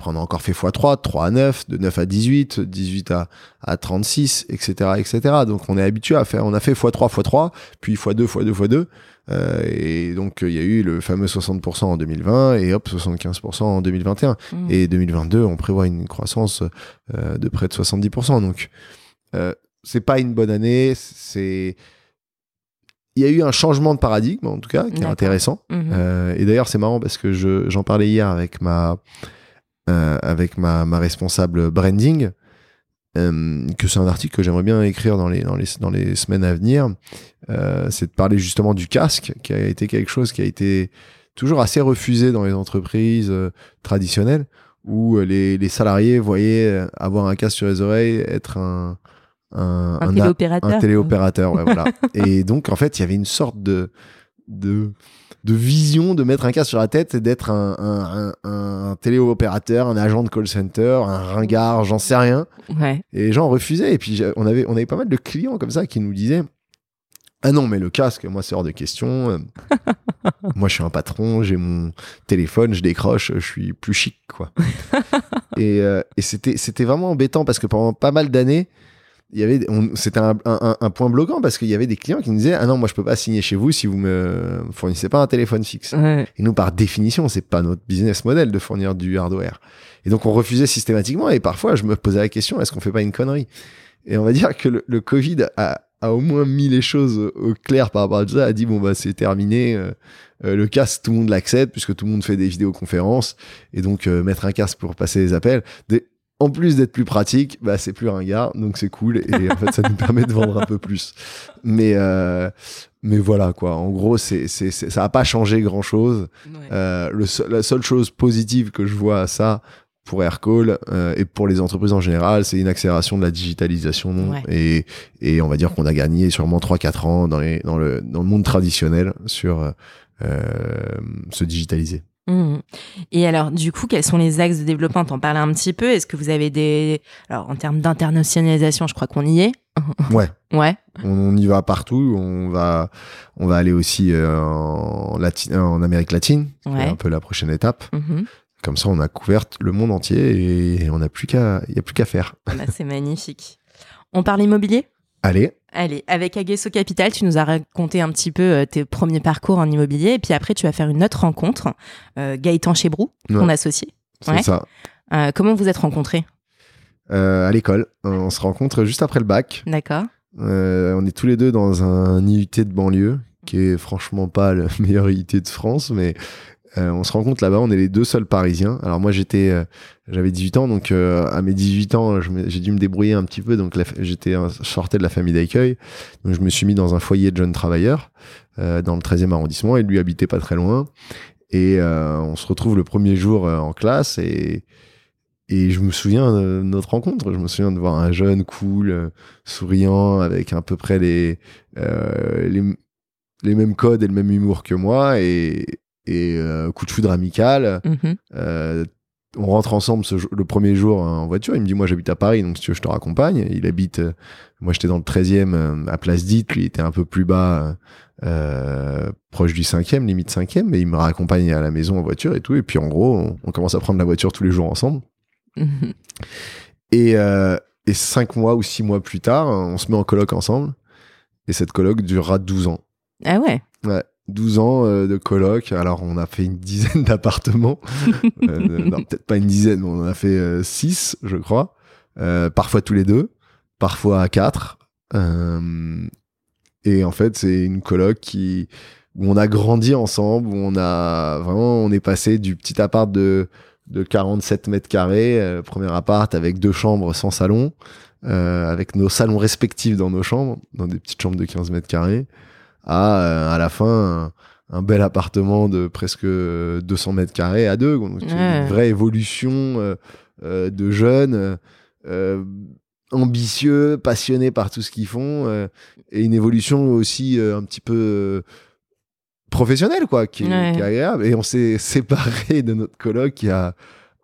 Après, on a encore fait x3, de 3 à 9, de 9 à 18, 18 à, à 36, etc., etc. Donc, on est habitué à faire, on a fait x3, x3, puis x2, x2, x2. Euh, et donc, il y a eu le fameux 60% en 2020 et hop, 75% en 2021.
Mm.
Et 2022, on prévoit une croissance euh, de près de 70%. Donc, euh, c'est pas une bonne année. C'est il y a eu un changement de paradigme en tout cas qui est intéressant.
Mhm.
Euh, et d'ailleurs, c'est marrant parce que je- j'en parlais hier avec ma euh, avec ma, ma responsable branding. euh, que c'est un article que j'aimerais bien écrire dans les, dans les, dans les semaines à venir, euh, c'est de parler justement du casque, qui a été quelque chose qui a été toujours assez refusé dans les entreprises euh, traditionnelles, où les, les salariés voyaient avoir un casque sur les oreilles être un, un,
un
un a-
téléopérateur.
un téléopérateur, ouais, voilà. Et donc, en fait, il y avait une sorte de, de, de vision de mettre un casque sur la tête et d'être un, un, téléopérateur, un agent de call center, un ringard, j'en sais rien.
Ouais.
Et les gens refusaient. Et puis, on avait, on avait pas mal de clients comme ça qui nous disaient Ah non, mais le casque, moi, c'est hors de question. Moi, je suis un patron, j'ai mon téléphone, je décroche, je suis plus chic, quoi. et euh, et c'était, c'était vraiment embêtant parce que pendant pas mal d'années, il y avait, c'était un, un- un point bloquant parce qu'il y avait des clients qui nous disaient ah non moi je peux pas signer chez vous si vous me fournissez pas un téléphone fixe.
Ouais.
Et nous par définition c'est pas notre business model de fournir du hardware. Et donc on refusait systématiquement et parfois je me posais la question est-ce qu'on fait pas une connerie? Et on va dire que le, le Covid a, a au moins mis les choses au au clair par rapport à ça, a dit bon bah c'est terminé, euh, euh, le casque tout le monde l'accepte puisque tout le monde fait des vidéoconférences et donc euh, mettre un casque pour passer les appels. Des- en plus d'être plus pratique, bah c'est plus ringard, donc c'est cool et en fait ça nous permet de vendre un peu plus. Mais euh, mais voilà quoi. En gros, c'est c'est c'est- ça a pas changé grand chose. Euh, le seul- la seule chose positive que je vois à ça pour Aircall euh, et pour les entreprises en général, c'est une accélération de la digitalisation
Ouais.
et, et on va dire qu'on a gagné sûrement 3-4 ans dans, les, dans, le, dans le monde traditionnel sur euh, se digitaliser.
Mhm. Et alors, du coup, quels sont les axes de développement? T'en parlais un petit peu. Est-ce que vous avez des. Alors, en termes d'internationalisation, je crois qu'on y est.
Ouais,
Ouais.
on, on y va partout. On va, on va aller aussi euh, en, Lati- en Amérique latine, qui est
Ouais.
un peu la prochaine étape.
Mhm.
Comme ça, on a couvert le monde entier et on n'a plus qu'à, il y a plus qu'à faire.
Voilà, c'est magnifique. On parle immobilier?
Allez,
Allez, avec Aguesso Capital, tu nous as raconté un petit peu euh, tes premiers parcours en immobilier. Et puis après, tu vas faire une autre rencontre. Euh, Gaëtan Chebrou, ton
Ouais.
associé.
c'est
Ouais.
ça.
Euh, comment vous êtes rencontrés?
Euh, à l'école, on se rencontre juste après le bac.
D'accord.
On est tous les deux dans un IUT de banlieue, qui est franchement pas le meilleur IUT de France, mais euh, on se rencontre là-bas. On est les deux seuls Parisiens. Alors moi, j'étais, euh, j'avais 18 ans, donc euh, à mes 18 ans, j'ai dû me débrouiller un petit peu. Donc j'étais, sortais de la famille d'accueil, donc je me suis mis dans un foyer de jeunes travailleurs dans le 13e arrondissement, et lui habitait pas très loin. Et on se retrouve le premier jour en classe et et je me souviens de notre rencontre. Je me souviens de voir un jeune cool, souriant, avec à peu près les, les, les mêmes codes et le même humour que moi. Et, et euh, coup de foudre amical.
Mhm.
Euh, on rentre ensemble ce le premier jour en voiture. Il me dit Moi, j'habite à Paris, donc si tu veux, je te raccompagne. Il habite. euh, moi, j'étais dans le 13e euh, à Place Dite. Lui, il était un peu plus bas, euh, proche du 5e, limite 5e. Mais il me raccompagne à la maison en voiture et tout. Et puis, en gros, on, on commence à prendre la voiture tous les jours ensemble.
Mhm.
Et, euh, et cinq mois ou six mois plus tard, on se met en coloc ensemble. Et cette coloc durera 12 ans.
Ah ouais.
Ouais, 12 ans euh, de coloc. Alors, on a fait une dizaine d'appartements. Euh, non, peut-être pas une dizaine, mais on en a fait 6, je crois. Euh, parfois tous les deux, parfois à quatre. Euh, et en fait, c'est une coloc qui où on a grandi ensemble, où on a vraiment, on est passé du petit appart de de 47 mètres carrés, euh, premier appart avec deux chambres sans salon, euh, avec nos salons respectifs dans nos chambres, dans des petites chambres de 15 mètres carrés, à euh, à la fin un, bel appartement de presque 200 mètres carrés à deux. Donc, c'est
Ouais.
une vraie évolution euh, euh, de jeunes. euh, ambitieux, passionnés par tout ce qu'ils font, euh, et une évolution aussi euh, un petit peu euh, professionnelle, quoi, qui est,
Ouais.
qui est agréable. Et on s'est séparés de notre coloc il y a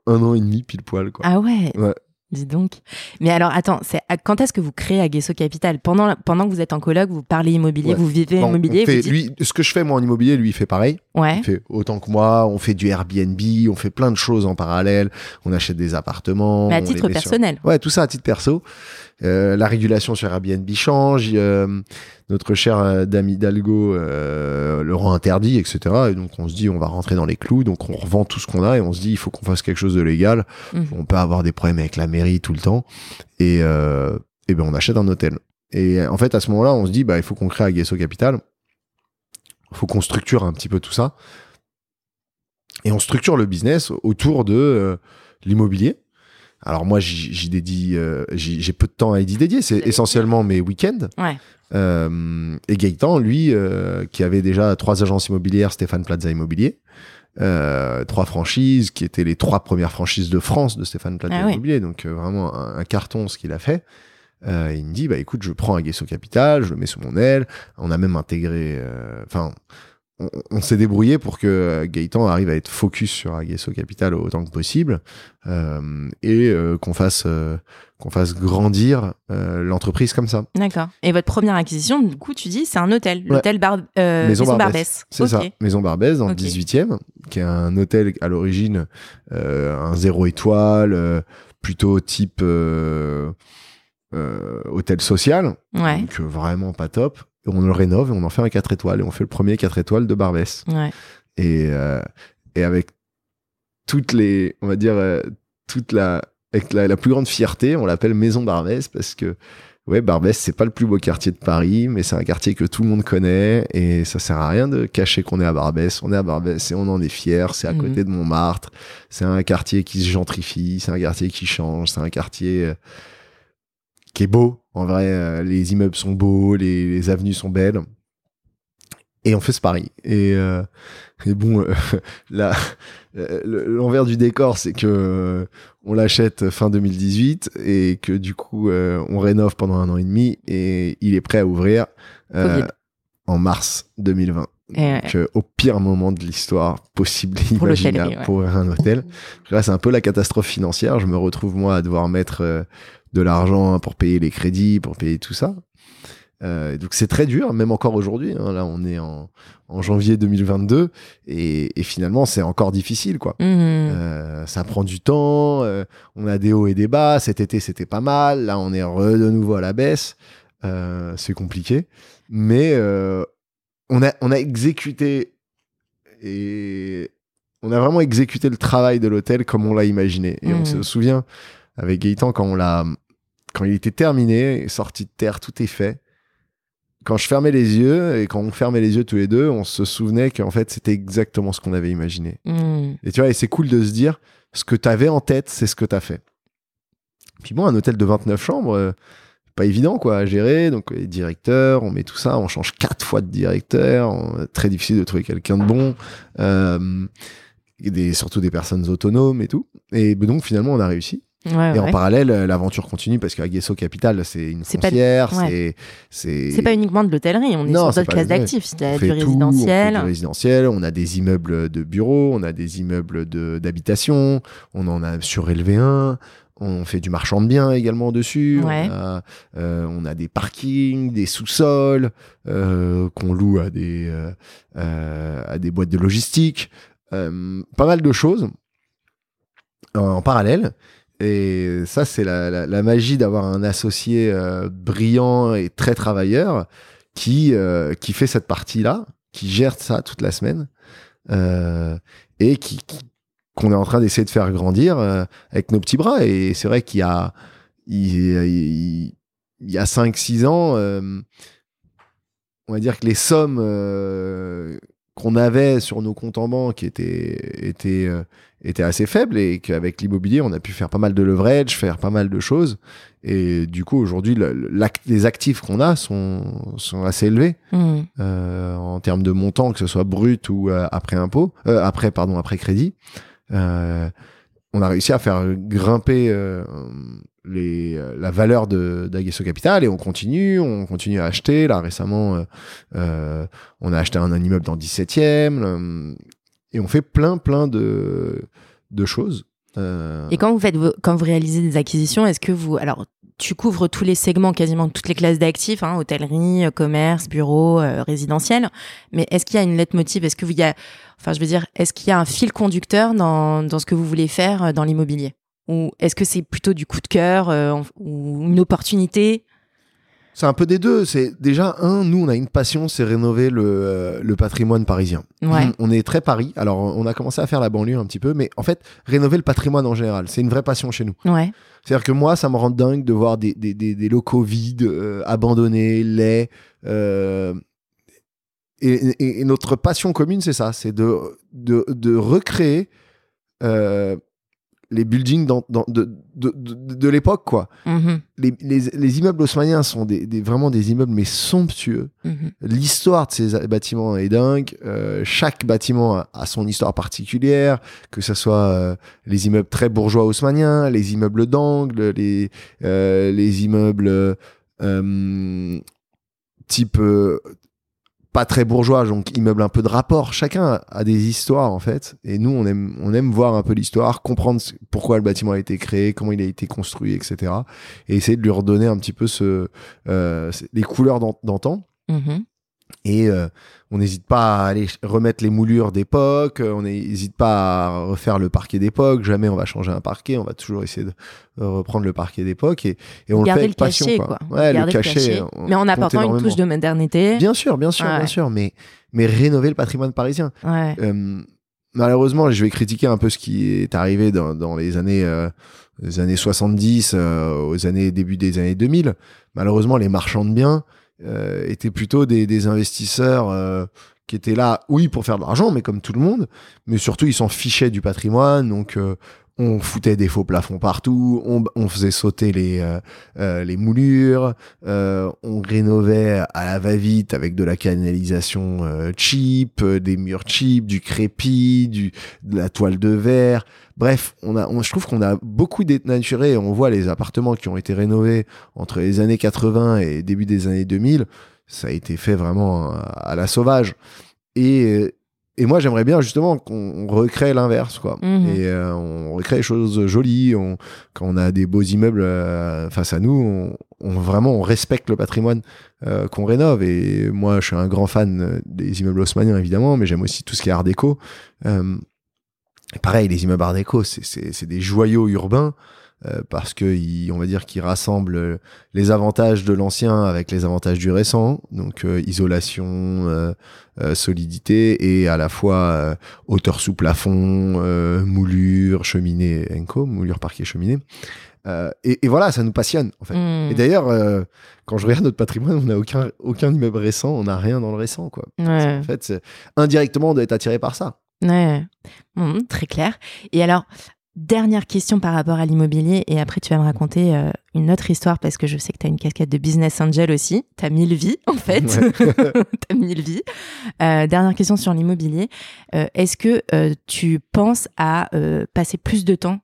un an et demi, pile poil, quoi.
Ah ouais.
Ouais.
Dis donc. Mais alors, attends, c'est quand est-ce que vous créez Aguesso Capital? Pendant, pendant que vous êtes en coloc, vous parlez immobilier,
Ouais.
vous vivez
Bon, on
immobilier,
fait-
vous dites...
lui, ce que je fais moi en immobilier, lui il fait pareil.
Ouais.
Il fait autant que moi. On fait du Airbnb, on fait plein de choses en parallèle. On achète des appartements.
Mais à titre
sur-
personnel.
Ouais, tout ça à titre perso. Euh, la régulation sur Airbnb change. euh, notre cher euh, Dame Hidalgo euh, le rend interdit, etc. Et donc on se dit on va rentrer dans les clous. Donc on revend tout ce qu'on a et on se dit il faut qu'on fasse quelque chose de légal.
Mhm.
On peut avoir des problèmes avec la mairie tout le temps. Et, euh, et ben on achète un hôtel. Et en fait à ce moment-là on se dit bah il faut qu'on crée Aguesso Capital. Il faut qu'on structure un petit peu tout ça. Et on structure le business autour de euh, l'immobilier. Alors moi, j'y dédie, euh, j'ai peu de temps à y dédier. C'est essentiellement mes week-ends.
Ouais.
Euh, et Gaëtan, lui, euh, qui avait déjà trois agences immobilières, Stéphane Plaza Immobilier, euh, trois franchises, qui étaient les trois premières franchises de France de Stéphane Plaza
Ah ouais.
Immobilier. Donc euh, vraiment un, un carton ce qu'il a fait. Euh, il me dit, bah écoute, je prends Aguesso Capital, je le mets sous mon aile. On a même intégré, euh, enfin, on, on s'est débrouillé pour que euh, Gaëtan arrive à être focus sur Aguesso Capital autant que possible euh, et euh, qu'on fasse euh, qu'on fasse grandir l'entreprise comme ça.
D'accord. Et votre première acquisition, du coup, tu dis, c'est un hôtel,
Ouais.
l'hôtel Bar
Maison
Maison,
Barbès. C'est ça, Maison Barbès dans le 18e, qui est un hôtel à l'origine, un zéro étoile, plutôt type, hôtel social,
Ouais.
donc vraiment pas top. Et on le rénove et on en fait un 4 étoiles et on fait le premier 4 étoiles de Barbès.
Ouais.
Et, euh, et avec toutes les, on va dire, euh, toute la, avec la, la plus grande fierté, on l'appelle Maison Barbès parce que, ouais, Barbès, c'est pas le plus beau quartier de Paris, mais c'est un quartier que tout le monde connaît et ça sert à rien de cacher qu'on est à Barbès. On est à Barbès et on en est fier. C'est à
Mhm.
côté de Montmartre. C'est un quartier qui se gentrifie. C'est un quartier qui change. C'est un quartier euh, qui est beau. En vrai, euh, les immeubles sont beaux, les, les avenues sont belles. Et on fait ce pari. Et, euh, et bon, euh, là, euh, le- l'envers du décor, c'est que on l'achète fin 2018 et que du coup, on rénove pendant un an et demi et il est prêt à ouvrir en mars 2020.
Et ouais.
Donc, euh, au pire moment de l'histoire possible et
Pour
imaginable
ouais.
pour un hôtel. Là, c'est un peu la catastrophe financière. Je me retrouve, moi, à devoir mettre euh, de l'argent pour payer les crédits, pour payer tout ça. Euh, donc, c'est très dur, même encore aujourd'hui. hein. Là, on est en, en janvier 2022 et, et finalement, c'est encore difficile, quoi.
Mhm.
Euh, ça prend du temps, euh, on a des hauts et des bas. Cet été, c'était pas mal. Là, on est re de nouveau à la baisse. C'est compliqué. Mais on, a, on a exécuté et on a vraiment exécuté le travail de l'hôtel comme on l'a imaginé. Et on
Mhm.
se souvient avec Gaëtan quand on l'a, quand il était terminé, sorti de terre, tout est fait. Quand je fermais les yeux et quand on fermait les yeux tous les deux, on se souvenait qu'en fait c'était exactement ce qu'on avait imaginé.
Mhm.
Et tu vois, et c'est cool de se dire, ce que tu avais en tête, c'est ce que tu as fait. Puis bon, un hôtel de 29 chambres, euh, pas évident quoi à gérer. Donc les directeurs, on met tout ça, on change quatre fois de directeur, on- très difficile de trouver quelqu'un de bon, euh, et des, surtout des personnes autonomes et tout. Et donc finalement, on a réussi.
Ouais,
et en
ouais.
parallèle, euh, l'aventure continue parce qu'à Guesso Capital, c'est une foncière,
ouais.
c'est c'est
C'est pas uniquement de l'hôtellerie, on est
Non,
sur
c'est
d'autres classes
ouais.
d'actifs. Il y a du
tout, on fait
résidentiel.
du résidentiel, on a des immeubles de bureaux, on a des immeubles de- d'habitation, on en a surélevé un, on fait du marchand de biens également dessus,
Ouais.
on, a, euh, on a des parkings, des sous-sols euh, qu'on loue à des, euh, à des boîtes de logistique, pas mal de choses en parallèle. Et ça, c'est la, magie d'avoir un associé euh, brillant et très travailleur qui, euh, qui fait cette partie-là, qui gère ça toute la semaine euh, et qui, qu'on est en train d'essayer de faire grandir avec nos petits bras. Et c'est vrai qu'il y a, il, y a 5-6 ans, on va dire que les sommes qu'on avait sur nos comptes en banque étaient, étaient, euh, étaient assez faibles et qu'avec l'immobilier, on a pu faire pas mal de leverage, faire pas mal de choses. Et du coup, aujourd'hui, le- les actifs qu'on a sont, sont assez élevés
Mhm.
euh, en termes de montant, que ce soit brut ou euh, après impôt, euh, après pardon, après crédit. Euh, on a réussi à faire grimper euh, euh, la valeur d'Aguesso Capital et on continue, on continue à acheter. Là récemment, euh, euh, on a acheté un, immeuble dans le 17e euh, et on fait plein plein de, de choses.
Et quand vous faites quand vous réalisez des acquisitions, est-ce que vous alors tu couvres tous les segments, quasiment toutes les classes d'actifs, hein, hôtellerie, commerce, bureau, résidentiel. Mais est-ce qu'il y a une lettre motive Est-ce vous y a, enfin, je veux dire, est-ce qu'il y a un fil conducteur dans, dans ce que vous voulez faire dans l'immobilier? Ou est-ce que c'est plutôt du coup de cœur euh, ou une opportunité?
C'est un peu des deux. C'est déjà un, nous on a une passion, c'est rénover le, euh, le patrimoine parisien.
Ouais.
On est très Paris. Alors on a commencé à faire la banlieue un petit peu, mais en fait rénover le patrimoine en général, c'est une vraie passion chez nous.
Ouais.
C'est-à-dire que moi, ça me rend dingue de voir des, des, des, des locaux vides, euh, abandonnés, laids. et, et- et notre passion commune, c'est ça, c'est de, de, de recréer euh, les buildings dans, dans- de, de, de, de l'époque, quoi.
Mhm.
Les, les, les immeubles haussmanniens sont des, des- vraiment des immeubles, mais somptueux.
Mhm.
L'histoire de ces bâtiments est dingue. Euh, chaque bâtiment a, a son histoire particulière, que ce soit euh, les immeubles très bourgeois haussmanniens, les immeubles d'angle, les, euh, les immeubles type pas très bourgeois, donc immeubles un peu de rapport. Chacun a, des histoires en fait, et nous on aime on aime voir un peu l'histoire, comprendre pourquoi le bâtiment a été créé, comment il a été construit, etc. Et essayer de lui redonner un petit peu ce euh, les couleurs d'an- d'antan.
Mhm.
Et euh, on n'hésite pas à aller remettre les moulures d'époque, on n'hésite pas à refaire le parquet d'époque, jamais on va changer un parquet, on va toujours essayer de reprendre le parquet d'époque et, et on
Garder
le fait
le
avec passion.
cachet,
quoi.
quoi.
Ouais, le
le
cachet. on
Mais en apportant une touche de modernité.
Bien sûr, bien sûr,
Ouais.
bien sûr, mais, mais rénover le patrimoine parisien.
Ouais.
Euh, malheureusement, je vais critiquer un peu ce qui est arrivé dans, dans les années euh, les années 70, euh, aux années début des années 2000. Malheureusement, les marchands de biens euh, étaient plutôt des, des investisseurs euh, qui étaient là, oui, pour faire de l'argent, mais comme tout le monde, mais surtout ils s'en fichaient du patrimoine, donc euh, on foutait des faux plafonds partout, on, on faisait sauter les, euh, euh, les moulures, euh, on rénovait à la va-vite avec de la canalisation euh, cheap, euh, des murs cheap, du crépi, du, de la toile de verre. Bref, on a, on, je trouve qu'on a beaucoup dénaturé. On voit les appartements qui ont été rénovés entre les années 80 et début des années 2000. Ça a été fait vraiment à, à la sauvage. Et, et moi, j'aimerais bien justement qu'on recrée l'inverse, quoi.
Mhm.
Et euh, on recrée des choses jolies. On, quand on a des beaux immeubles euh, face à nous, on, on- vraiment on respecte le patrimoine euh, qu'on rénove. Et moi, je suis un grand fan euh, des immeubles haussmanniens, évidemment, mais j'aime aussi tout ce qui est art déco. Euh, pareil, les immeubles art déco, c'est- c'est c'est des joyaux urbains. Euh, parce que on va dire qu'ils rassemblent euh, les avantages de l'ancien avec les avantages du récent, donc euh, isolation, euh, solidité et à la fois hauteur sous plafond, moulure, cheminée, Enco, moulure parquet cheminée. Et, et voilà, ça nous passionne en fait.
Mm.
Et d'ailleurs, quand je regarde notre patrimoine, on n'a aucun, aucun immeuble récent, on n'a rien dans le récent quoi.
Ouais.
En fait, indirectement, on doit être attiré par ça.
Ouais. Bon, très clair. Et alors, dernière question par rapport à l'immobilier, et après tu vas me raconter euh, une autre histoire parce que je sais que tu as une casquette de business angel aussi. Tu as mille vies, en fait.
Ouais.
tu as mille vies. Euh, dernière question sur l'immobilier. Euh, Est-ce que tu penses à passer plus de temps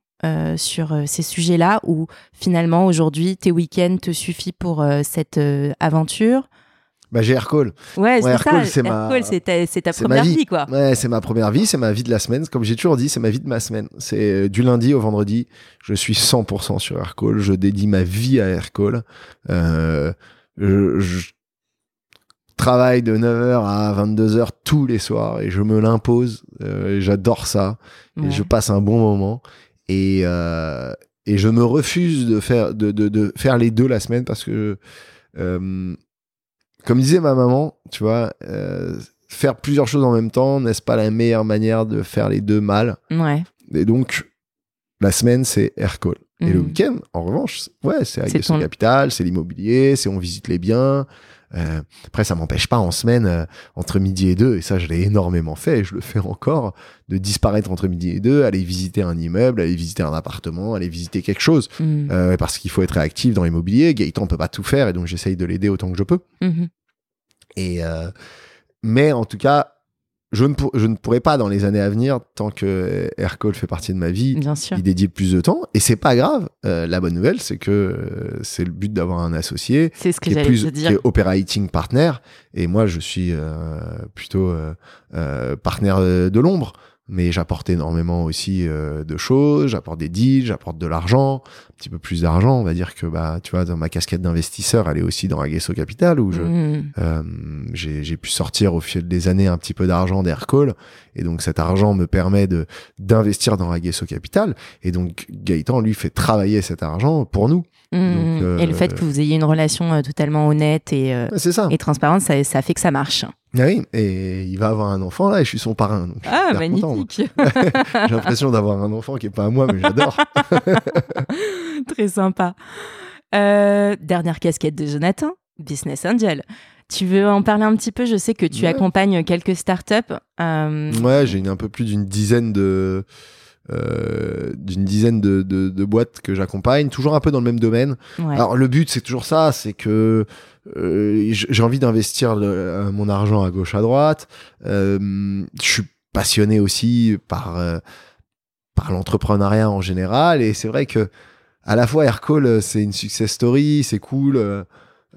sur ces sujets-là ou finalement aujourd'hui tes week-ends te suffit pour cette aventure?
Bah, j'ai Aircall.
Ouais,
Aircall,
ça.
c'est ma-
ta, ta
ma
première
vie.
vie, quoi.
Ouais, c'est ma première vie, c'est ma vie de la semaine. Comme j'ai toujours dit, c'est ma vie de ma semaine. C'est euh, du lundi au vendredi. Je suis 100% sur Aircall. Je dédie ma vie à Aircall. Euh, je, je travaille de 9h à 22h tous les soirs et je me l'impose. Euh, J'adore ça.
Ouais.
Et je passe un bon moment. Et, euh, et je me refuse de faire, de, de, de faire les deux la semaine parce que, euh, comme disait ma maman, tu vois, euh, faire plusieurs choses en même temps, n'est-ce pas la meilleure manière de faire les deux mal?
Ouais.
Et donc, la semaine, c'est Aircall. Et le
Mhm.
week-end, en revanche, ouais, c'est
C'est ton-
capital, c'est l'immobilier, c'est on visite les biens. Euh, après, ça m'empêche pas en semaine, euh, entre midi et deux, et ça, je l'ai énormément fait, et je le fais encore, de disparaître entre midi et deux, aller visiter un immeuble, aller visiter un appartement, aller visiter quelque chose.
Mm.
Euh, parce qu'il faut être réactif dans l'immobilier. Gaëtan peut pas tout faire, et donc j'essaye de l'aider autant que je peux.
Mhm.
Et mais en tout cas, je ne, pour- je ne pourrai pas dans les années à venir, tant que Aircall fait partie de ma vie,
Bien sûr.
y dédier plus de temps. Et c'est pas grave. Euh, la bonne nouvelle, c'est que euh, c'est le but d'avoir un associé
C'est ce que
qui est plus
te
qui
dire.
est operating partner. Et moi, je suis euh, plutôt partenaire de l'ombre. Mais j'apporte énormément aussi euh, de choses, j'apporte des deals, j'apporte de l'argent, petit peu plus d'argent. On va dire que, bah, tu vois, dans ma casquette d'investisseur, elle est aussi dans Aguesso Capital, où je,
Mm.
euh, j'ai pu sortir au fil des années un petit peu d'argent d'Aircall et donc cet argent me permet de d'investir dans Aguesso Capital et donc Gaëtan lui fait travailler cet argent pour nous.
Mm.
Donc, euh,
Et le fait que vous ayez une relation euh, totalement honnête et, euh,
ça.
et transparente, ça, ça fait que ça marche.
Ah oui, et il va avoir un enfant là et je suis son parrain. donc
Ah, magnifique.
J'ai l'impression d'avoir un enfant qui est pas à moi mais j'adore.
Très sympa. Euh, dernière casquette de Jonathan, Business Angel. Tu veux en parler un petit peu? Je sais que tu
Ouais.
accompagnes quelques startups. Euh,
Ouais, j'ai un peu plus d'une dizaine de euh, d'une dizaine de, de, de boîtes que j'accompagne, toujours un peu dans le même domaine.
ouais.
Alors le but c'est toujours ça, c'est que euh, j'ai envie d'investir mon argent à gauche à droite. Je suis passionné aussi par par l'entrepreneuriat en général et c'est vrai que à la fois Aircall euh, c'est une success story, c'est cool, euh,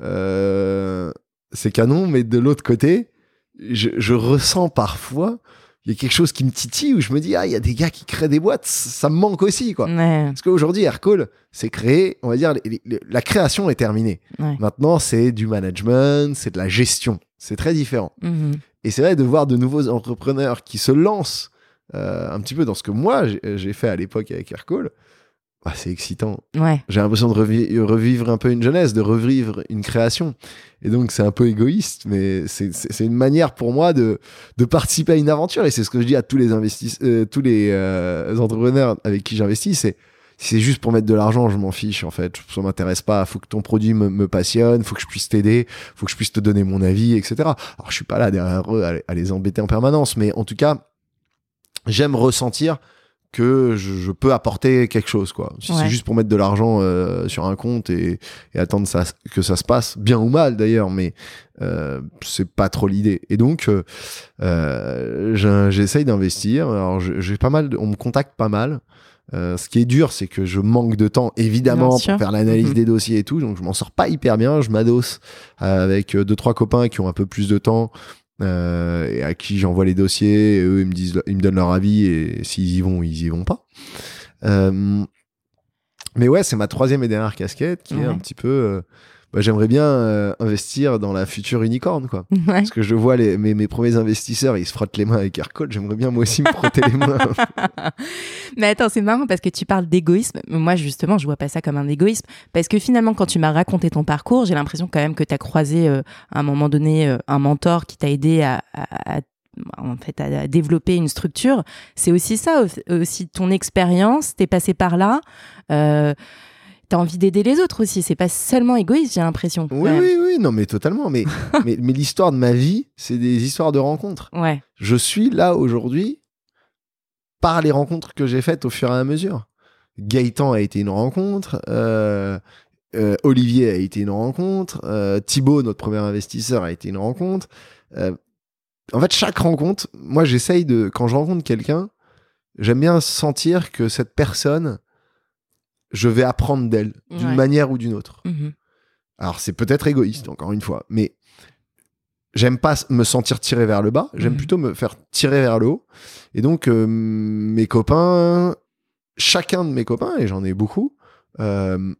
euh, c'est canon, mais de l'autre côté, je, je ressens parfois il y a quelque chose qui me titille où je me dis ah il y a des gars qui créent des boîtes, ça me manque aussi quoi.
Ouais.
Parce qu'aujourd'hui Aircall, c'est créé, on va dire les- les- la création est terminée.
Ouais.
Maintenant, c'est du management, c'est de la gestion. C'est très différent.
Mhm.
Et c'est vrai de voir de nouveaux entrepreneurs qui se lancent euh, un petit peu dans ce que moi j'ai j'ai fait à l'époque avec Aircall. Bah, c'est excitant.
Ouais.
J'ai l'impression de revi- revivre un peu une jeunesse, de revivre une création. Et donc, c'est un peu égoïste, mais c'est- une manière pour moi de, de participer à une aventure. Et c'est ce que je dis à tous les investisseurs, tous les euh, entrepreneurs avec qui j'investis, c'est si c'est juste pour mettre de l'argent, je m'en fiche en fait. Ça m'intéresse pas. Faut que ton produit me, me passionne. Faut que je puisse t'aider. Faut que je puisse te donner mon avis, etc. Alors, je suis pas là derrière eux à, à les embêter en permanence, mais en tout cas, j'aime ressentir que je, je peux apporter quelque chose quoi. Si
Ouais.
c'est juste pour mettre de l'argent euh, sur un compte et, et attendre ça, que ça se passe bien ou mal d'ailleurs, mais euh, c'est pas trop l'idée. Et donc euh, euh, j'essaye d'investir. Alors j'ai pas mal, de- on me contacte pas mal. Ce qui est dur, c'est que je manque de temps, évidemment, pour faire l'analyse
Mhm.
des dossiers et tout. Donc, je m'en sors pas hyper bien. Je m'adosse avec deux, trois copains qui ont un peu plus de temps euh, et à qui j'envoie les dossiers. Et eux, ils me disent, ils me donnent leur avis et s'ils y vont, ils y vont pas. Euh, mais ouais, c'est ma troisième et dernière casquette qui est un petit peu. Bah, J'aimerais bien euh, investir dans la future unicorn, quoi.
Ouais.
Parce que je vois les, mes, mes premiers investisseurs, ils se frottent les mains avec Aircode. J'aimerais bien moi aussi me frotter les mains.
Mais attends, c'est marrant parce que tu parles d'égoïsme. Moi, justement, je vois pas ça comme un égoïsme. Parce que finalement, quand tu m'as raconté ton parcours, j'ai l'impression quand même que tu as croisé euh, à un moment donné euh, un mentor qui t'a aidé à, à- à- en fait, à développer une structure. C'est aussi ça, au- aussi ton expérience. T'es passé par là. Euh, T'as envie d'aider les autres aussi. C'est pas seulement égoïste, j'ai l'impression.
Oui, oui, oui, non, mais totalement. Mais, mais, mais l'histoire de ma vie, c'est des histoires de rencontres.
Ouais.
Je suis là aujourd'hui par les rencontres que j'ai faites au fur et à mesure. Gaëtan a été une rencontre, euh, euh, Olivier a été une rencontre, euh, Thibaut, notre premier investisseur, a été une rencontre. Euh, en fait, chaque rencontre, moi j'essaye de, quand je rencontre quelqu'un, j'aime bien sentir que cette personne, je vais apprendre d'elle, d'une
Ouais.
manière ou d'une autre.
Mhm.
Alors c'est peut-être égoïste, encore une fois, mais j'aime pas me sentir tiré vers le bas, j'aime
Mhm.
plutôt me faire tirer vers le haut. Et donc euh, mes copains, chacun de mes copains, et j'en ai beaucoup, euh,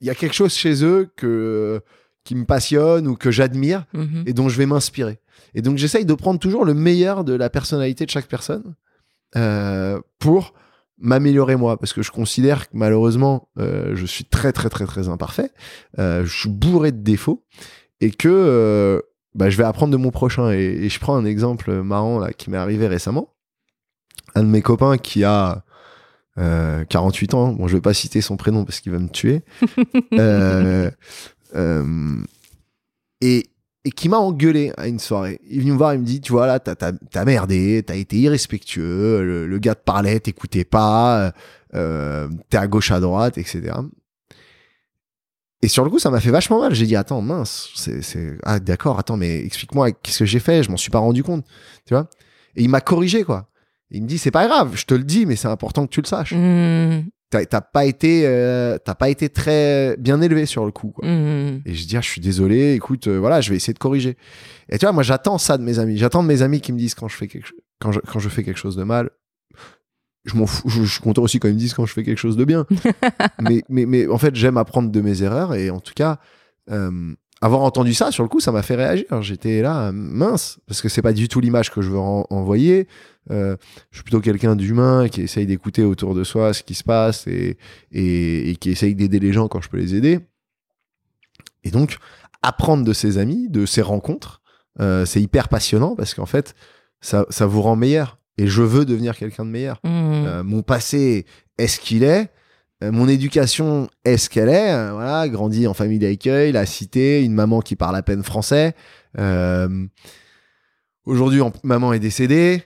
il y a quelque chose chez eux que, qui me passionne ou que j'admire
Mhm.
et dont je vais m'inspirer. Et donc j'essaye de prendre toujours le meilleur de la personnalité de chaque personne euh, pour m'améliorer moi, parce que je considère que malheureusement euh, je suis très très très très imparfait, euh, je suis bourré de défauts et que euh, bah, je vais apprendre de mon prochain. Et, et je prends un exemple marrant là qui m'est arrivé récemment. Un de mes copains qui a euh, 48 ans, bon je vais pas citer son prénom parce qu'il va me tuer, et, et qui m'a engueulé à une soirée. Il est venu me voir, il me dit, tu vois là, t'as, t'as, t'as merdé, t'as été irrespectueux, le, gars te parlait, t'écoutais pas, euh, t'es à gauche, à droite, etc. Et sur le coup, ça m'a fait vachement mal. J'ai dit, attends, mince, c'est, c'est... Ah, d'accord, attends, mais explique-moi, qu'est-ce que j'ai fait? Je m'en suis pas rendu compte, tu vois Et il m'a corrigé, quoi. Il me dit, c'est pas grave, je te le dis, mais c'est important que tu le saches.
Mhm.
T'as, pas été, euh, t'as pas été très bien élevé sur le coup, quoi.
Mhm.
Et je dis, ah, je suis désolé, écoute, euh, voilà, je vais essayer de corriger. Et tu vois, moi, j'attends ça de mes amis. J'attends de mes amis qui me disent quand je fais quelque, quand je, quand je fais quelque chose de mal. Je m'en fous, je, je suis content aussi quand ils me disent quand je fais quelque chose de bien. mais, mais, mais en fait, j'aime apprendre de mes erreurs et en tout cas, euh, avoir entendu ça, sur le coup, ça m'a fait réagir. J'étais là, mince, parce que c'est pas du tout l'image que je veux envoyer. Euh, je suis plutôt quelqu'un d'humain qui essaye d'écouter autour de soi ce qui se passe et, et, et qui essaye d'aider les gens quand je peux les aider. Et donc, apprendre de ses amis, de ses rencontres, euh, c'est hyper passionnant parce qu'en fait, ça, ça vous rend meilleur. Et je veux devenir quelqu'un de meilleur.
Mhm.
Euh, mon passé est ce qu'il est. Euh, mon éducation est ce qu'elle est. Euh, voilà, grandi en famille d'accueil, la cité, une maman qui parle à peine français. Euh, Aujourd'hui, maman est décédée.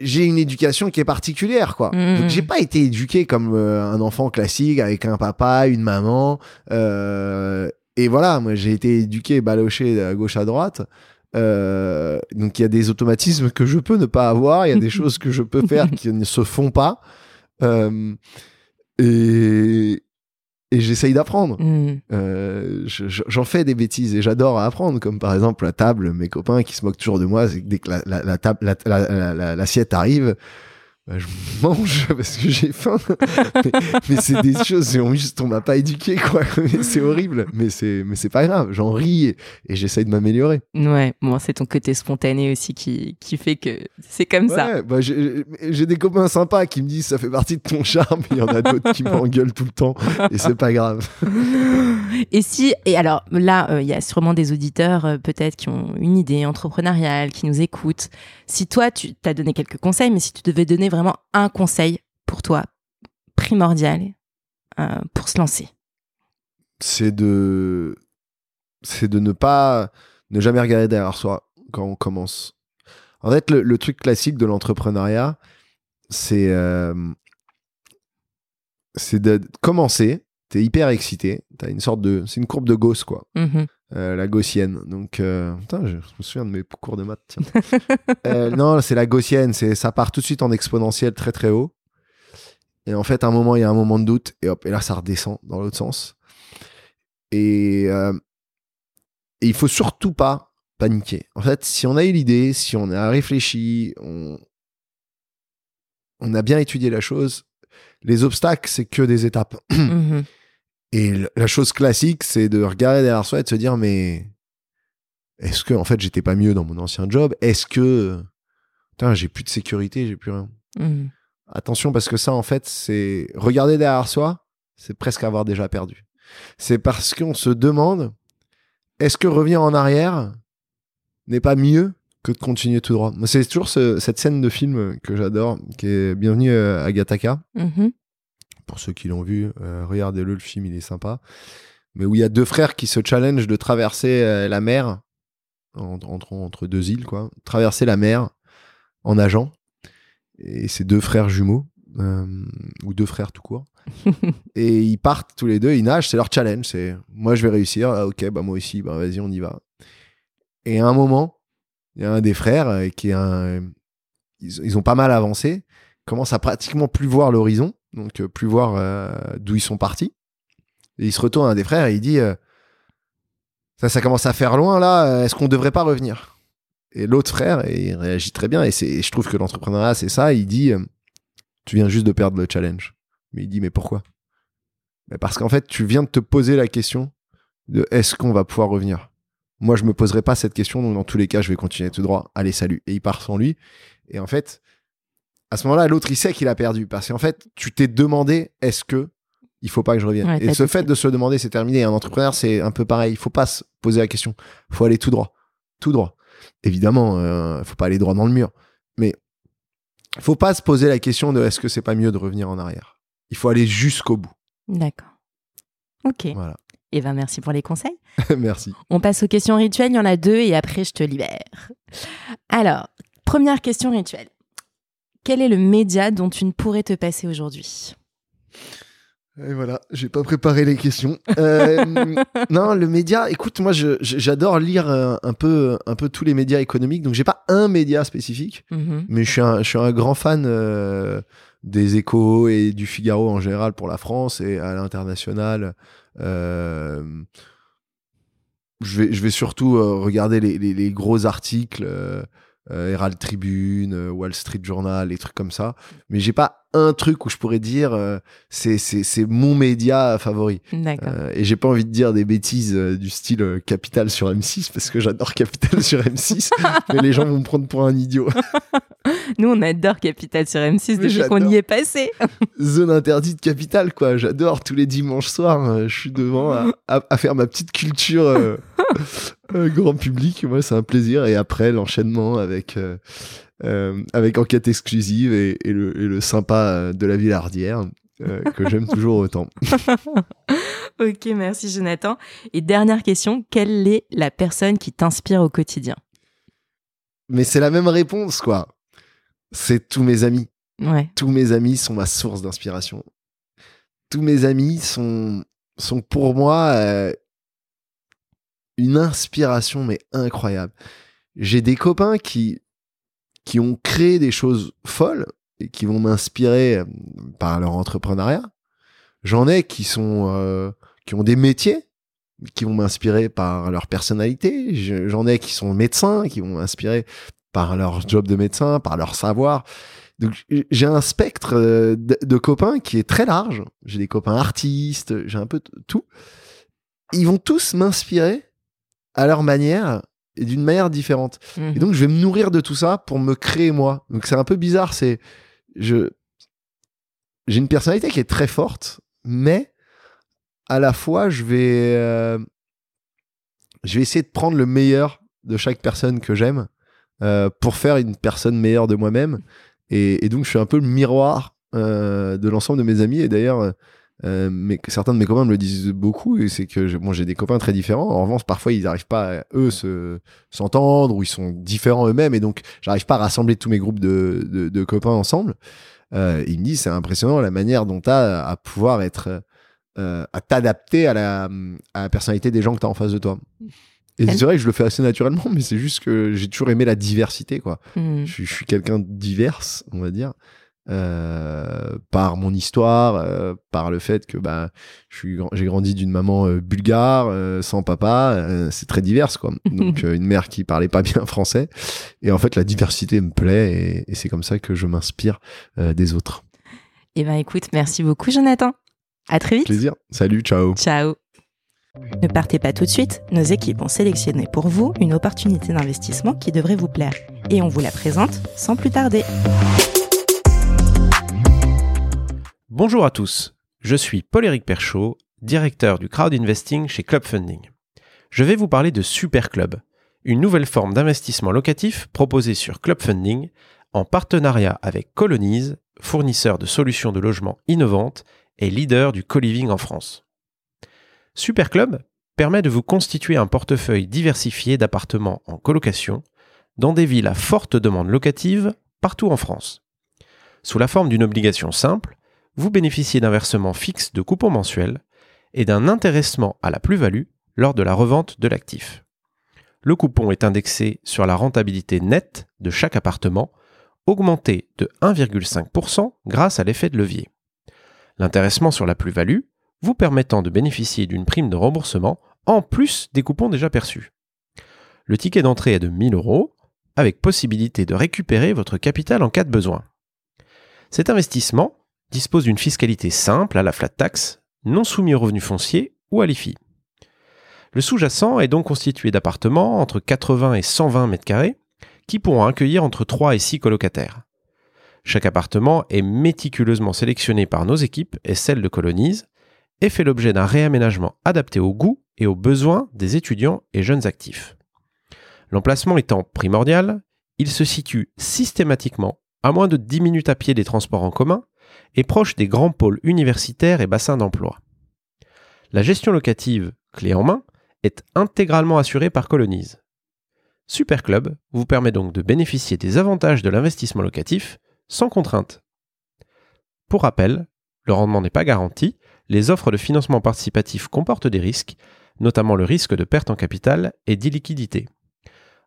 J'ai une éducation qui est particulière, quoi.
Mhm.
Donc, j'ai pas été éduqué comme euh, un enfant classique avec un papa, une maman. Euh, et voilà, moi, j'ai été éduqué, baloché à gauche à droite. Donc il y a des automatismes que je peux ne pas avoir, il y a des choses que je peux faire qui ne se font pas. Euh, et, et j'essaye d'apprendre.
Mm.
Euh, je- je- J'en fais des bêtises et j'adore apprendre, comme par exemple la table. Mes copains qui se moquent toujours de moi, dès que la, la, la table, la- la- la- la- l'assiette arrive, bah, je mange parce que j'ai faim. mais mais c'est des choses, on, juste, on m'a pas éduqué, quoi. C'est horrible, mais c'est, mais c'est pas grave. J'en ris et, et j'essaye de m'améliorer.
Ouais, bon, c'est ton côté spontané aussi qui, qui fait que c'est comme ça.
Bah, j'ai j'ai des copains sympas qui me disent ça fait partie de ton charme. Il y en a d'autres qui m'engueulent tout le temps et c'est pas grave.
Et si, et alors là, euh, il y a sûrement des auditeurs euh, peut-être qui ont une idée entrepreneuriale, qui nous écoutent. Si toi, tu t'as donné quelques conseils, mais si tu devais donner vraiment un conseil pour toi, primordial, euh, pour se lancer.
c'est de c'est de ne pas ne jamais regarder derrière soi quand on commence. En fait, le, le truc classique de l'entrepreneuriat, c'est euh, c'est de commencer. T'es hyper excité. T'as une sorte de c'est une courbe de Gauss quoi,
Mhm.
Euh, la gaussienne. Donc euh, putain, je, je me souviens de mes cours de maths. tiens. Euh, non, c'est la gaussienne. C'est ça part tout de suite en exponentiel très très haut. Et en fait, à un moment, il y a un moment de doute, et hop, et là, ça redescend dans l'autre sens. Et, et il faut surtout pas paniquer. En fait, si on a eu l'idée, si on a réfléchi, on, on a bien étudié la chose, les obstacles, c'est que des étapes. Et la chose classique, c'est de regarder derrière soi et de se dire, mais est-ce que, en fait, j'étais pas mieux dans mon ancien job? Est-ce que, putain, j'ai plus de sécurité, j'ai plus rien
Mhm.
Attention parce que ça, en fait, c'est regarder derrière soi, c'est presque avoir déjà perdu. C'est parce qu'on se demande, est-ce que revenir en arrière n'est pas mieux que de continuer tout droit? C'est toujours ce- cette scène de film que j'adore, qui est Bienvenue à Gataka.
Mhm.
Pour ceux qui l'ont vu, euh, regardez-le, le film, il est sympa. Mais où il y a deux frères qui se challengent de traverser euh, la mer, en- entre, entre deux îles, quoi. Traverser la mer en nageant. Et c'est deux frères jumeaux, euh, ou deux frères tout court. et ils partent tous les deux, ils nagent, c'est leur challenge. C'est moi je vais réussir, ah, ok, bah moi aussi, bah vas-y, on y va. Et à un moment, il y a un des frères qui est un. Ils, ils ont pas mal avancé, commence à pratiquement plus voir l'horizon, donc euh, plus voir euh, d'où ils sont partis. Et il se retourne à un des frères et il dit euh, Ça, ça commence à faire loin là, est-ce qu'on devrait pas revenir? Et l'autre frère, il réagit très bien, et, je trouve que l'entrepreneuriat, c'est ça, il dit Tu viens juste de perdre le challenge. Mais il dit Mais pourquoi? Mais Parce qu'en fait, tu viens de te poser la question de Est-ce qu'on va pouvoir revenir? Moi, je me poserai pas cette question, donc dans tous les cas, je vais continuer tout droit. Allez, salut. Et il part sans lui. Et en fait, à ce moment-là, l'autre, il sait qu'il a perdu. Parce qu'en fait, tu t'es demandé Est-ce que il faut pas que je revienne
Ouais,
Et ce fait de se demander, c'est terminé. Un entrepreneur, c'est un peu pareil. Il faut pas se poser la question. Il faut aller tout droit. Tout droit. Évidemment, il faut pas aller droit dans le mur. Mais il faut pas se poser la question de est-ce que c'est pas mieux de revenir en arrière? Il faut aller jusqu'au bout.
D'accord. Ok.
Voilà.
Et ben merci pour les conseils.
Merci.
On passe aux questions rituelles. Il y en a deux et après je te libère. Alors, première question rituelle. Quel est le média dont tu ne pourrais te passer aujourd'hui?
Et voilà, j'ai pas préparé les questions. Euh, non, le média, écoute, moi j'adore lire euh, un peu, un peu tous les médias économiques, donc j'ai pas un média spécifique,
Mhm.
mais je suis un, je suis un grand fan euh, des échos et du Figaro en général pour la France et à l'international. Euh, je, vais, je vais surtout regarder les, les- les gros articles, Herald Tribune, euh, Wall Street Journal, les trucs comme ça, mais j'ai pas un truc où je pourrais dire euh, c'est c'est c'est mon média favori. Euh, et j'ai pas envie de dire des bêtises euh, du style euh, Capital sur M6 parce que j'adore Capital sur M6, mais les gens vont me prendre pour un idiot.
Nous, on adore Capital sur M6
Mais
depuis qu'on y est passé.
Zone interdite Capital quoi. J'adore tous les dimanches soirs. euh, je suis devant à, à- à faire ma petite culture euh, euh, grand public. Moi, c'est un plaisir. Et après l'enchaînement avec euh, euh, avec enquête exclusive et, et le, et le sympa euh, de la Villardière euh, que j'aime toujours autant.
ok, merci Jonathan. Et dernière question, quelle est la personne qui t'inspire au quotidien?
Mais c'est la même réponse quoi. C'est tous mes amis.
Ouais.
tous mes amis sont ma source d'inspiration. Tous mes amis sont, sont pour moi euh, une inspiration, mais incroyable. J'ai des copains qui, qui ont créé des choses folles et qui vont m'inspirer euh, par leur entrepreneuriat. J'en ai qui sont euh, qui ont des métiers qui vont m'inspirer par leur personnalité. J'en ai qui sont médecins, qui vont m'inspirer par leur job de médecin, par leur savoir. Donc j'ai un spectre euh, de, copains qui est très large. J'ai des copains artistes, j'ai un peu tout. Ils vont tous m'inspirer à leur manière et d'une manière différente. Et
Mhm.
donc je vais me nourrir de tout ça pour me créer moi. Donc c'est un peu bizarre, c'est je j'ai une personnalité qui est très forte, mais à la fois je vais euh, je vais essayer de prendre le meilleur de chaque personne que j'aime euh, pour faire une personne meilleure de moi-même. Et, et donc je suis un peu le miroir euh, de l'ensemble de mes amis. Et d'ailleurs, euh, mais certains de mes copains me le disent beaucoup. Et c'est que bon, j'ai des copains très différents. En revanche, parfois ils n'arrivent pas à, eux se s'entendre ou ils sont différents eux-mêmes. Et donc j'arrive pas à rassembler tous mes groupes de, de, de copains ensemble. Euh, ils me disent c'est impressionnant la manière dont tu as à pouvoir être euh, à t'adapter à la, à la personnalité des gens que tu as en face de toi. Et c'est vrai que je le fais assez naturellement, mais c'est juste que j'ai toujours aimé la diversité, quoi. Je, suis- je suis quelqu'un de divers, on va dire, euh, par mon histoire, euh, par le fait que bah, j'ai grandi d'une maman euh, bulgare, sans papa, c'est très divers, quoi. Donc une mère qui parlait pas bien français, et en fait la diversité me plaît, et, et c'est comme ça que je m'inspire des autres.
Eh ben écoute, merci beaucoup Jonathan. À très vite.
Plaisir. Salut, ciao.
Ciao. Ne partez pas tout de suite, nos équipes ont sélectionné pour vous une opportunité d'investissement qui devrait vous plaire. Et on vous la présente sans plus tarder.
Bonjour à tous, je suis Paul-Éric Perchaud, directeur du crowd investing chez Club Funding. Je vais vous parler de Super Club, une nouvelle forme d'investissement locatif proposée sur Club Funding en partenariat avec Colonize, fournisseur de solutions de logement innovantes et leader du co-living en France. Super Club permet de vous constituer un portefeuille diversifié d'appartements en colocation dans des villes à forte demande locative partout en France. Sous la forme d'une obligation simple, vous bénéficiez d'un versement fixe de coupons mensuels et d'un intéressement à la plus-value lors de la revente de l'actif. Le coupon est indexé sur la rentabilité nette de chaque appartement, augmenté de 1,5% grâce à l'effet de levier. L'intéressement sur la plus-value vous permettant de bénéficier d'une prime de remboursement en plus des coupons déjà perçus. Le ticket d'entrée est de 1000 euros, avec possibilité de récupérer votre capital en cas de besoin. Cet investissement dispose d'une fiscalité simple à la flat tax, non soumis aux revenus fonciers ou à l'IFI. Le sous-jacent est donc constitué d'appartements entre 80 et 120 mètres carrés qui pourront accueillir entre 3 et 6 colocataires. Chaque appartement est méticuleusement sélectionné par nos équipes et celles de Colonise et fait l'objet d'un réaménagement adapté aux goûts et aux besoins des étudiants et jeunes actifs. L'emplacement étant primordial, il se situe systématiquement à moins de 10 minutes à pied des transports en commun et proche des grands pôles universitaires et bassins d'emploi. La gestion locative, clé en main, est intégralement assurée par Colonise. Superclub vous permet donc de bénéficier des avantages de l'investissement locatif sans contrainte. Pour rappel, le rendement n'est pas garanti, les offres de financement participatif comportent des risques, notamment le risque de perte en capital et d'illiquidité.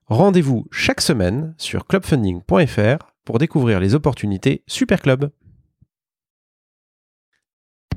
Rendez-vous chaque semaine sur clubfunding.fr pour découvrir les opportunités Superclub.